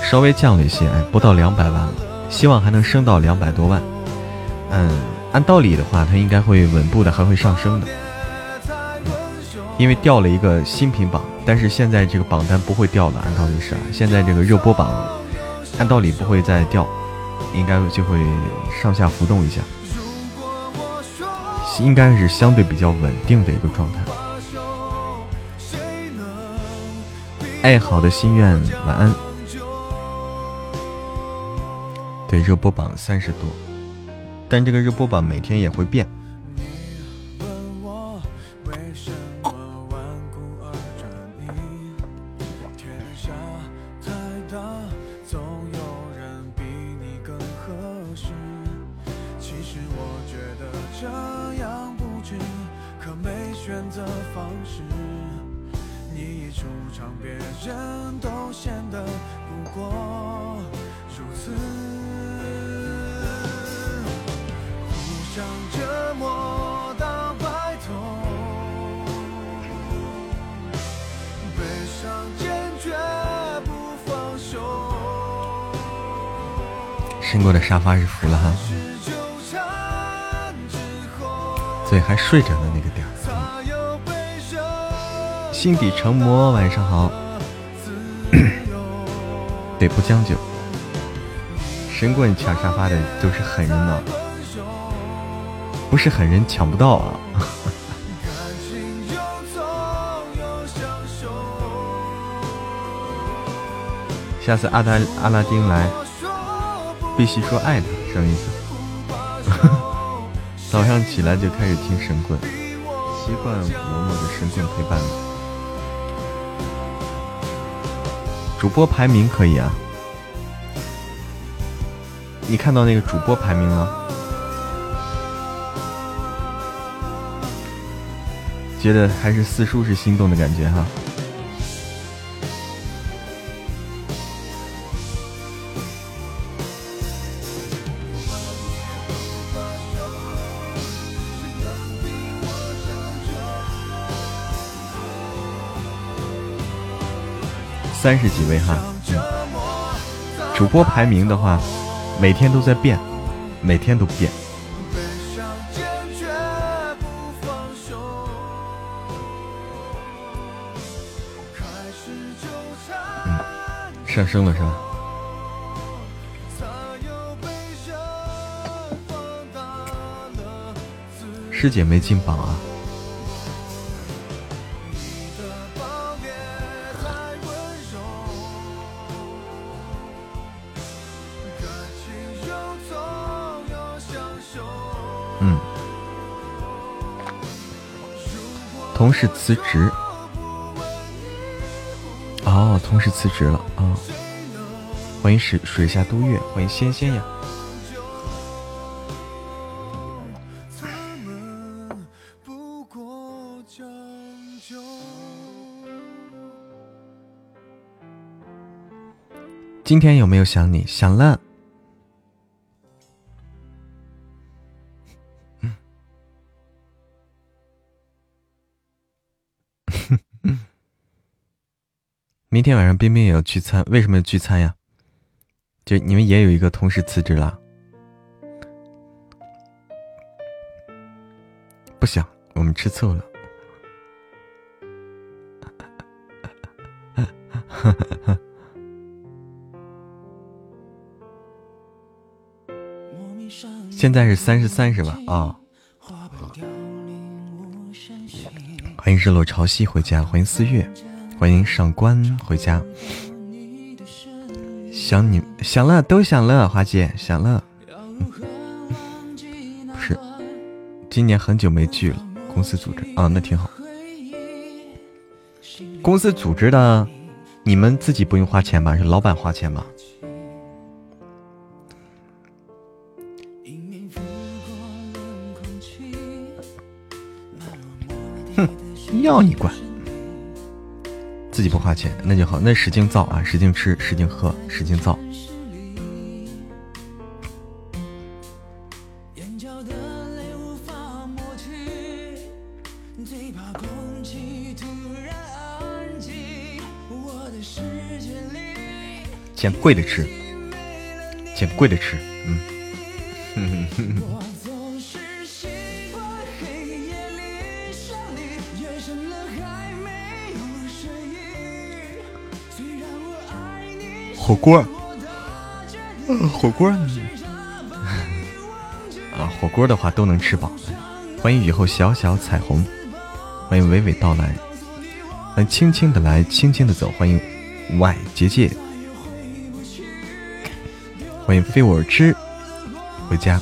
稍微降了一些，哎，不到两百万了，希望还能升到两百多万。嗯，按道理的话，它应该会稳步的还会上升的，因为掉了一个新品榜，但是现在这个榜单不会掉了，按道理是，现在这个热播榜，按道理不会再掉，应该就会上下浮动一下。应该是相对比较稳定的一个状态。爱好的心愿，晚安。对，热播榜三十多，但这个热播榜每天也会变。对，还睡着呢那个点儿。心底成魔，晚上好。得，不将就。神棍抢沙发的都是狠人呢，不是狠人抢不到啊。下次阿达阿拉丁来。必须说爱他，什么意思？早上起来就开始听神棍，习惯默默的神棍陪伴。主播排名可以啊，你看到那个主播排名了？觉得还是四叔是心动的感觉哈。三十几位哈，主播排名的话，每天都在变，每天都变。嗯，上升了是吧？师姐没进榜啊。同事辞职，哦，同事辞职了啊！欢迎水水下都月，欢迎仙仙呀！今天有没有想你？想了。明天晚上冰冰也要聚餐，为什么要聚餐呀？就你们也有一个同事辞职了，不想我们吃醋了。现在是三十三是吧？啊！欢迎日落潮汐回家，欢迎四月。欢迎上官回家，想你想了都想了，花姐想了，不是，今年很久没聚了，公司组织啊，那挺好。公司组织的，你们自己不用花钱吧？是老板花钱吧？哼，要你管。自己不花钱，那就好，那使劲造啊，使劲吃，使劲喝，使劲造。捡贵的吃，捡贵的吃，嗯。火锅，火锅，啊，火锅的话都能吃饱。欢迎雨后小小彩虹，欢迎娓娓道来，欢迎轻轻的来，轻轻的走。欢迎 Y 结界，欢迎非我而知，回家。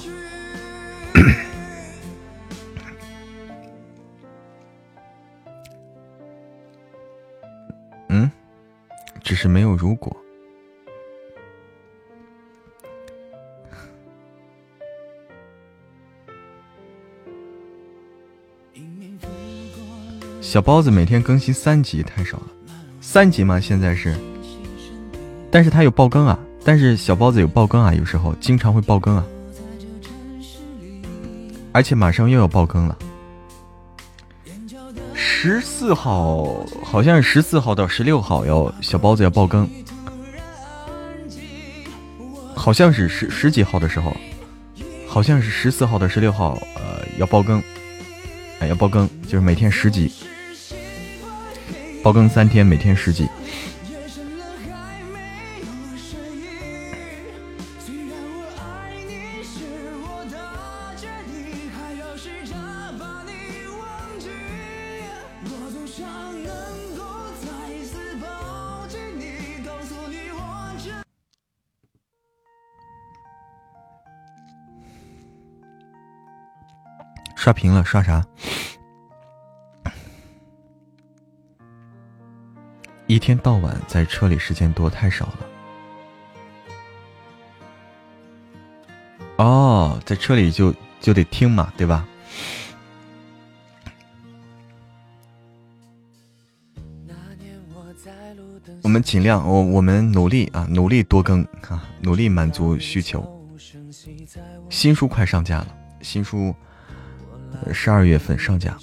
嗯，只是没有如果。小包子每天更新三集太少了，三集吗？现在是，但是他有爆更啊，但是小包子有爆更啊，有时候经常会爆更啊，而且马上又要爆更了，十四号好像是十四号到十六号要小包子要爆更，好像是十十几号的时候，好像是十四号到十六号呃要爆更，哎要爆更就是每天十集。包更三天，每天十集。刷屏了，刷啥？一天到晚在车里时间多太少了。哦，在车里就就得听嘛，对吧？我们尽量，我我们努力啊，努力多更啊，努力满足需求。新书快上架了，新书十二月份上架。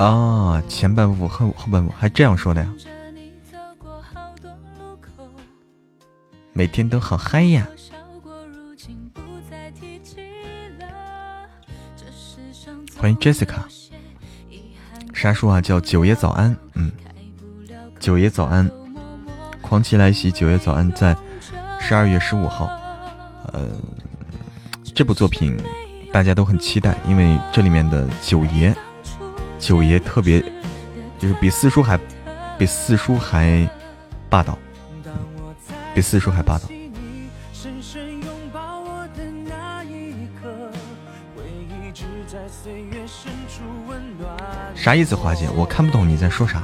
啊，前半部后后半部还这样说的呀？每天都好嗨呀！欢迎 Jessica，啥书啊？叫九爷早安。嗯，九爷早安，狂骑来袭。九爷早安，在十二月十五号。呃，这部作品大家都很期待，因为这里面的九爷。九爷特别，就是比四叔还，比四叔还霸道，比四叔还霸道。啥意思，华姐？我看不懂你在说啥。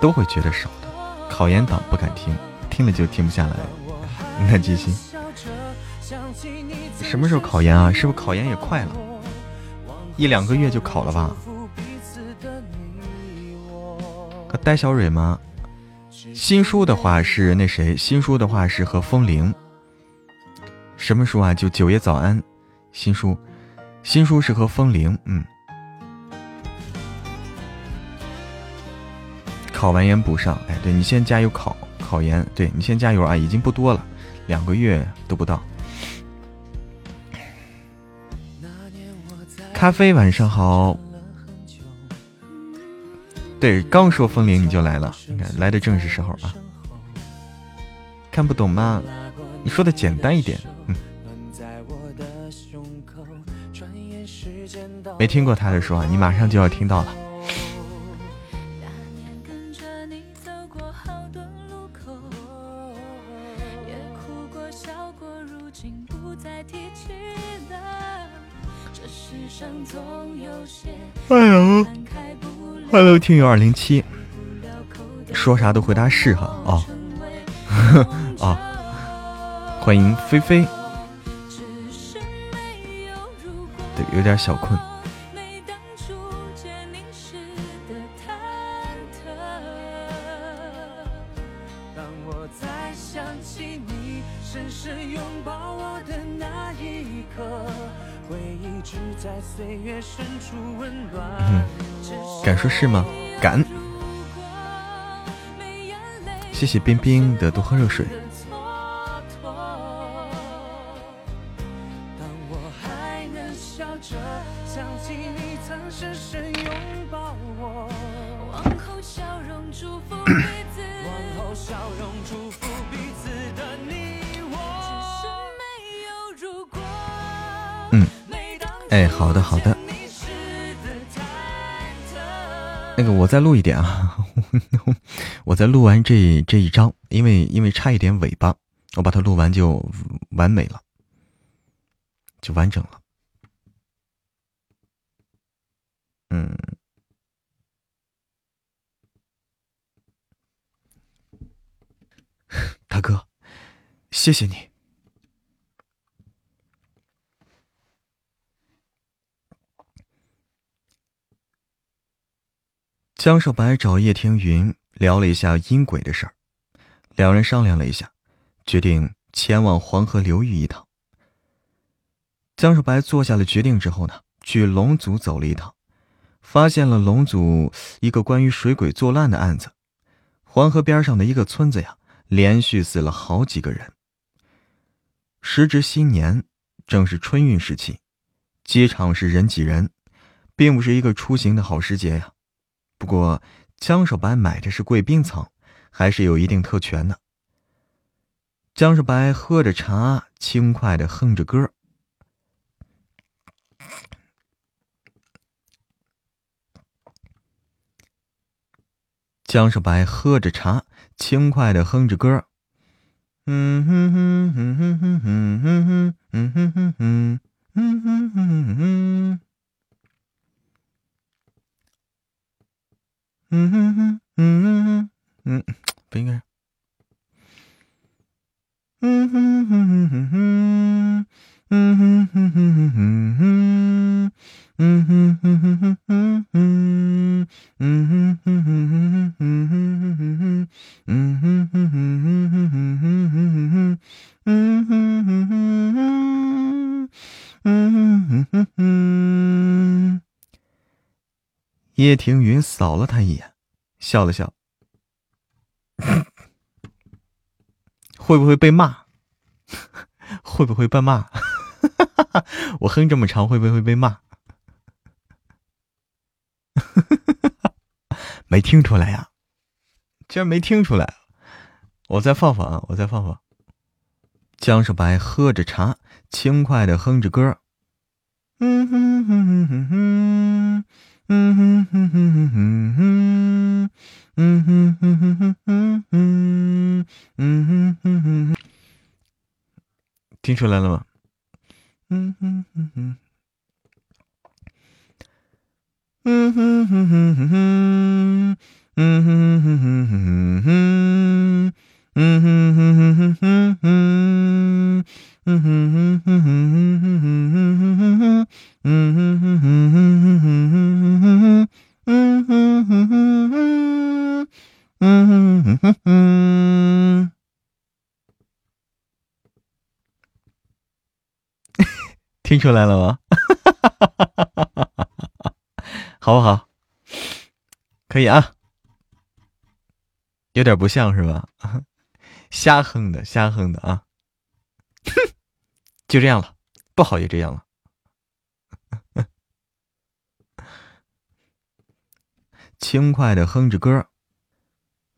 都会觉得少的，考研党不敢听，听了就停不下来。那继续。什么时候考研啊？是不是考研也快了？一两个月就考了吧？和戴小蕊吗？新书的话是那谁？新书的话是和风铃。什么书啊？就九爷早安。新书，新书是和风铃。嗯。考完研补上。哎，对你先加油考考研。对你先加油啊！已经不多了，两个月都不到。咖啡，晚上好。对，刚说风铃你就来了，来的正是时候啊。看不懂吗？你说的简单一点。嗯。没听过他的说，你马上就要听到了。哎呦，Hello，听友二零七，说啥都回答是哈，哦，哦，欢迎菲菲。对，有点小困。敢说是吗？敢。谢谢冰冰的多喝热水。嗯，哎，好的好的。那个，我再录一点啊，我再录完这这一章，因为因为差一点尾巴，我把它录完就完美了，就完整了。嗯，大哥，谢谢你。江少白找叶听云聊了一下阴鬼的事儿，两人商量了一下，决定前往黄河流域一趟。江少白做下了决定之后呢，去龙族走了一趟，发现了龙族一个关于水鬼作乱的案子。黄河边上的一个村子呀，连续死了好几个人。时值新年，正是春运时期，机场是人挤人，并不是一个出行的好时节呀。不过，江少白买的是贵宾舱，还是有一定特权的。江少白喝着茶，轻快的哼着歌。江少白喝着茶，轻快的哼着歌。嗯哼哼哼哼哼哼哼哼哼哼哼哼哼哼哼。Mm-hmm, mm-hmm, mm, finger. Mm-hmm. 叶庭云扫了他一眼，笑了笑。会不会被骂？会不会被骂？我哼这么长，会不会被骂？没听出来呀？居然没听出来！我再放放啊！我再放放。江少白喝着茶，轻快的哼着歌。嗯哼哼哼哼哼。听出来了吗？嗯哼哼哼，嗯哼哼哼哼哼，嗯哼哼哼哼哼，嗯哼哼哼哼哼哼，嗯哼哼哼哼哼哼哼，嗯哼哼哼哼。听出来了吗？好不好？可以啊，有点不像是吧？瞎哼的，瞎哼的啊！哼 就这样了，不好也这样了。轻快的哼着歌，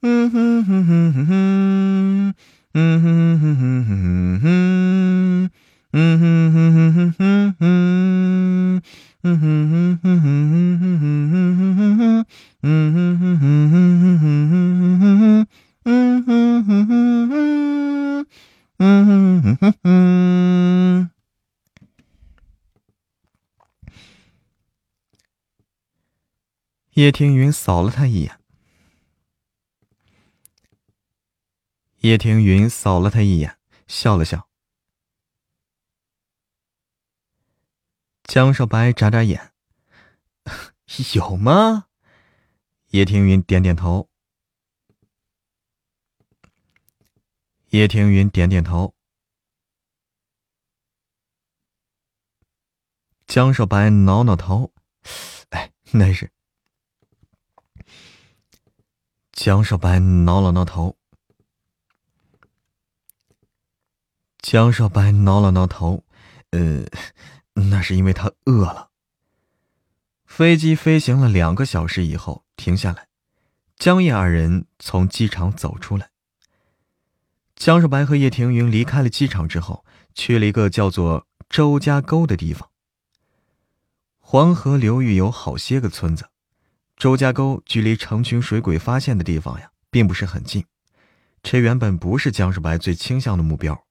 嗯哼哼哼哼哼，嗯哼哼哼哼哼，嗯哼哼哼哼哼哼，哼哼哼哼哼哼哼哼哼，哼哼哼哼哼，叶庭云扫了他一眼。叶庭云扫了他一眼，笑了笑。江少白眨眨眼，有吗？叶庭云点点头。叶庭云点点头。江少白挠挠头，哎，那是。江少白挠了挠头。江少白挠了挠头，呃，那是因为他饿了。飞机飞行了两个小时以后停下来，江叶二人从机场走出来。江少白和叶庭云离开了机场之后，去了一个叫做周家沟的地方。黄河流域有好些个村子，周家沟距离成群水鬼发现的地方呀，并不是很近。这原本不是江少白最倾向的目标。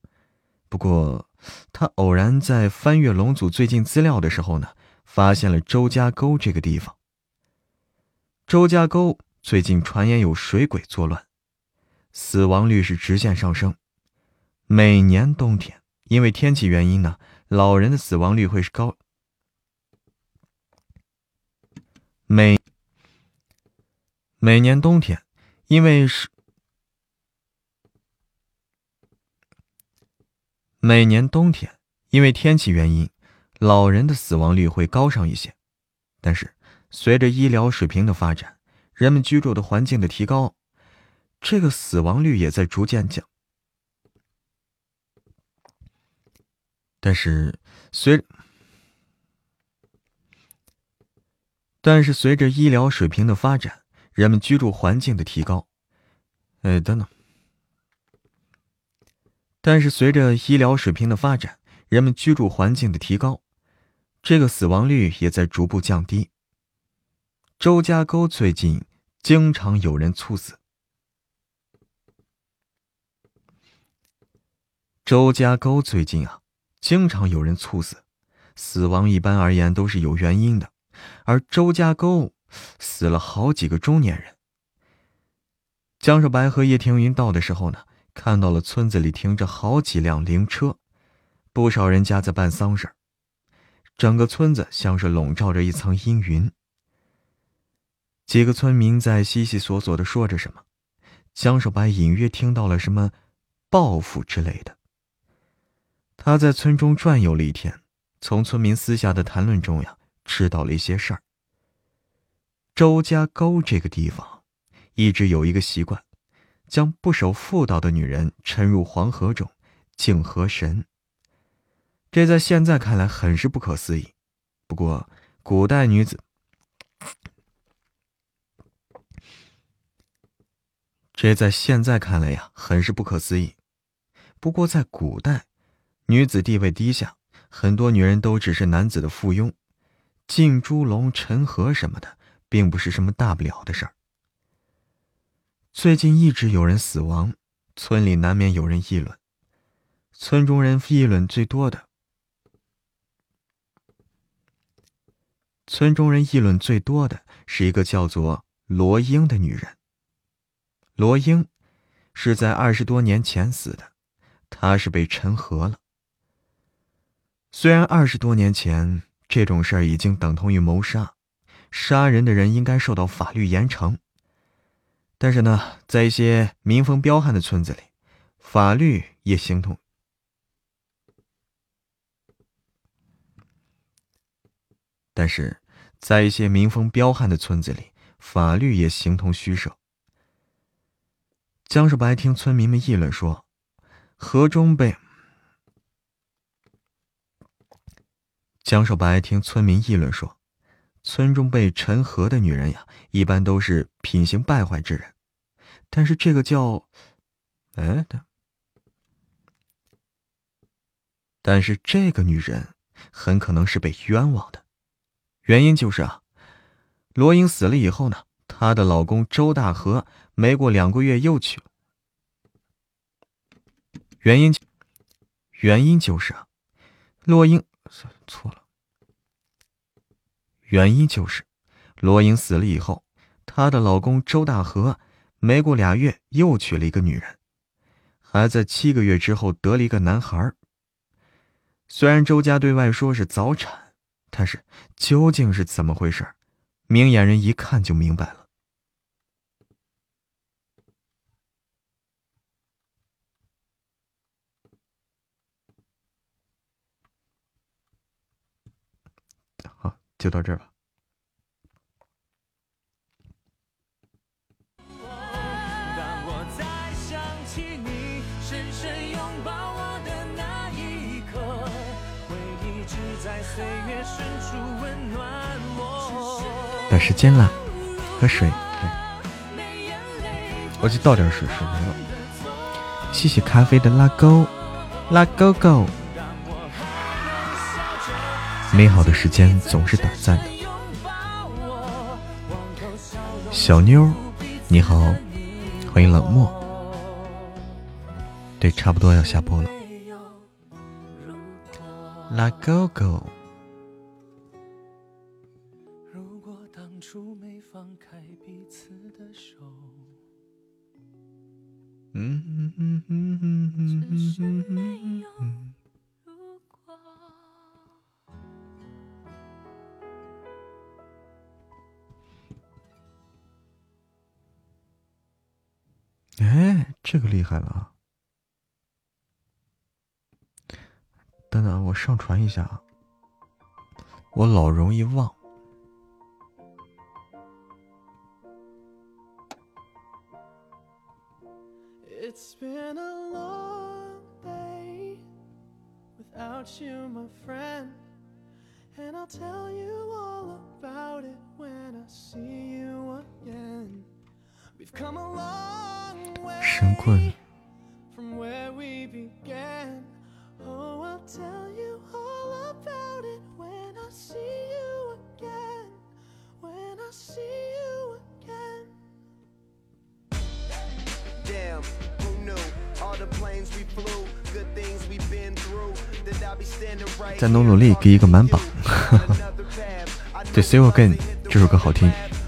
不过，他偶然在翻阅龙祖最近资料的时候呢，发现了周家沟这个地方。周家沟最近传言有水鬼作乱，死亡率是直线上升。每年冬天，因为天气原因呢，老人的死亡率会是高。每每年冬天，因为是。每年冬天，因为天气原因，老人的死亡率会高上一些。但是，随着医疗水平的发展，人们居住的环境的提高，这个死亡率也在逐渐降。但是，随但是随着医疗水平的发展，人们居住环境的提高，哎，等等。但是随着医疗水平的发展，人们居住环境的提高，这个死亡率也在逐步降低。周家沟最近经常有人猝死。周家沟最近啊，经常有人猝死，死亡一般而言都是有原因的，而周家沟死了好几个中年人。江少白和叶庭云到的时候呢？看到了村子里停着好几辆灵车，不少人家在办丧事整个村子像是笼罩着一层阴云。几个村民在悉悉索索的说着什么，江少白隐约听到了什么报复之类的。他在村中转悠了一天，从村民私下的谈论中呀，知道了一些事儿。周家沟这个地方，一直有一个习惯。将不守妇道的女人沉入黄河中，敬河神。这在现在看来很是不可思议。不过，古代女子，这在现在看来呀，很是不可思议。不过，在古代，女子地位低下，很多女人都只是男子的附庸，敬猪笼、沉河什么的，并不是什么大不了的事儿。最近一直有人死亡，村里难免有人议论。村中人议论最多的，村中人议论最多的是一个叫做罗英的女人。罗英是在二十多年前死的，她是被沉河了。虽然二十多年前这种事儿已经等同于谋杀，杀人的人应该受到法律严惩。但是呢，在一些民风彪悍的村子里，法律也形同；但是在一些民风彪悍的村子里，法律也形同虚设。江少白听村民们议论说，河中被江少白听村民议论说。村中被沉河的女人呀，一般都是品行败坏之人，但是这个叫，哎的，但是这个女人很可能是被冤枉的，原因就是啊，罗英死了以后呢，她的老公周大河没过两个月又娶了，原因，原因就是啊，罗英错了。原因就是，罗英死了以后，她的老公周大河没过俩月又娶了一个女人，还在七个月之后得了一个男孩。虽然周家对外说是早产，但是究竟是怎么回事？明眼人一看就明白了。好，就到这儿吧。等时间了，喝水。我去倒点水，水没了。谢谢咖啡的拉钩，拉勾勾。美好的时间总是短暂的。小妞，你好，欢迎冷漠。对，差不多要下播了。拉勾勾。嗯嗯嗯嗯嗯嗯嗯嗯。哎，这个厉害了！等等，我上传一下啊，我老容易忘。It's been a long day without you, my friend. And I'll tell you all about it when I see you again. 神棍，再努努力给一个满榜。对 See You Again》这首歌好听。again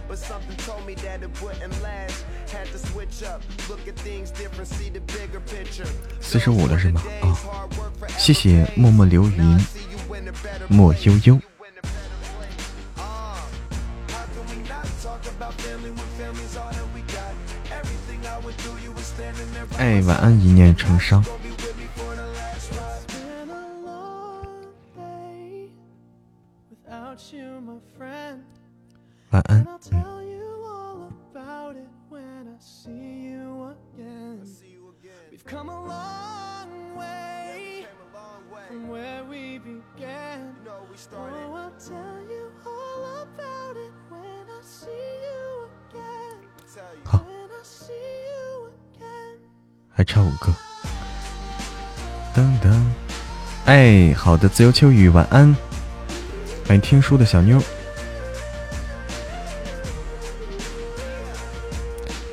四十五了是吗？啊，谢谢默默流云，莫悠悠。哎，晚安，一念成伤。晚安。嗯。还差五个。噔噔，哎，好的，自由秋雨，晚安。欢迎听书的小妞。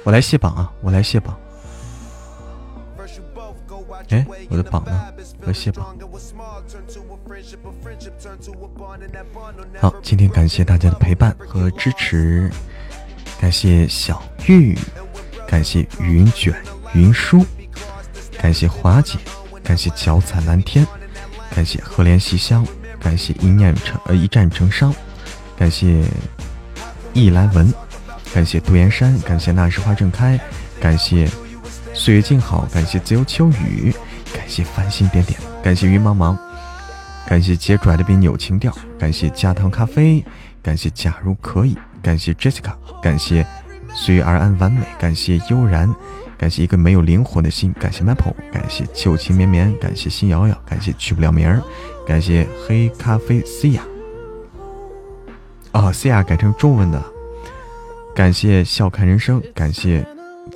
我来卸榜啊！我来卸榜。哎，我的榜呢？我卸榜。好，今天感谢大家的陪伴和支持，感谢小玉，感谢云卷。云舒，感谢华姐，感谢脚踩蓝天，感谢赫连西厢，感谢一念成呃一战成伤，感谢易来文，感谢杜岩山，感谢那时花正开，感谢岁月静好，感谢自由秋雨，感谢繁星点点，感谢云茫茫，感谢姐拽的比扭情调，感谢加糖咖啡，感谢假如可以，感谢 Jessica，感谢随遇而安完美，感谢悠然。感谢一个没有灵魂的心，感谢 Maple，感谢旧情绵绵，感谢心瑶瑶，感谢去不了名儿，感谢黑咖啡 C 呀，啊 C 呀改成中文的，感谢笑看人生，感谢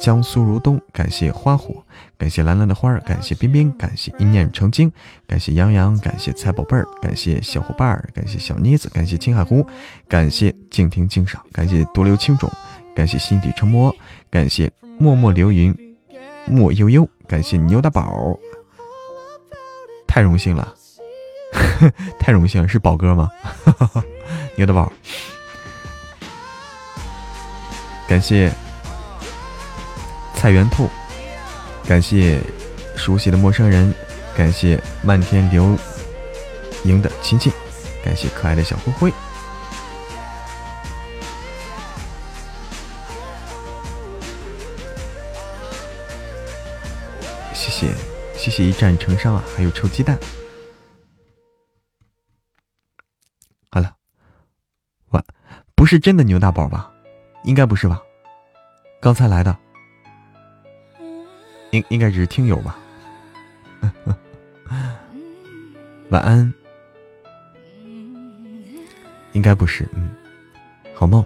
江苏如东，感谢花火，感谢蓝蓝的花儿，感谢冰冰，感谢一念成精，感谢杨洋，感谢菜宝贝儿，感谢小伙伴儿，感谢小妮子，感谢青海湖，感谢静听静赏，感谢多留青种，感谢心底成魔，感谢。默默流云，莫悠悠，感谢牛大宝，太荣幸了，太荣幸了，是宝哥吗？牛大宝，感谢菜园兔，感谢熟悉的陌生人，感谢漫天流萤的亲亲，感谢可爱的小灰灰。谢谢一战成伤啊，还有臭鸡蛋。好了，晚不是真的牛大宝吧？应该不是吧？刚才来的，应应该只是听友吧？晚安，应该不是，嗯，好梦。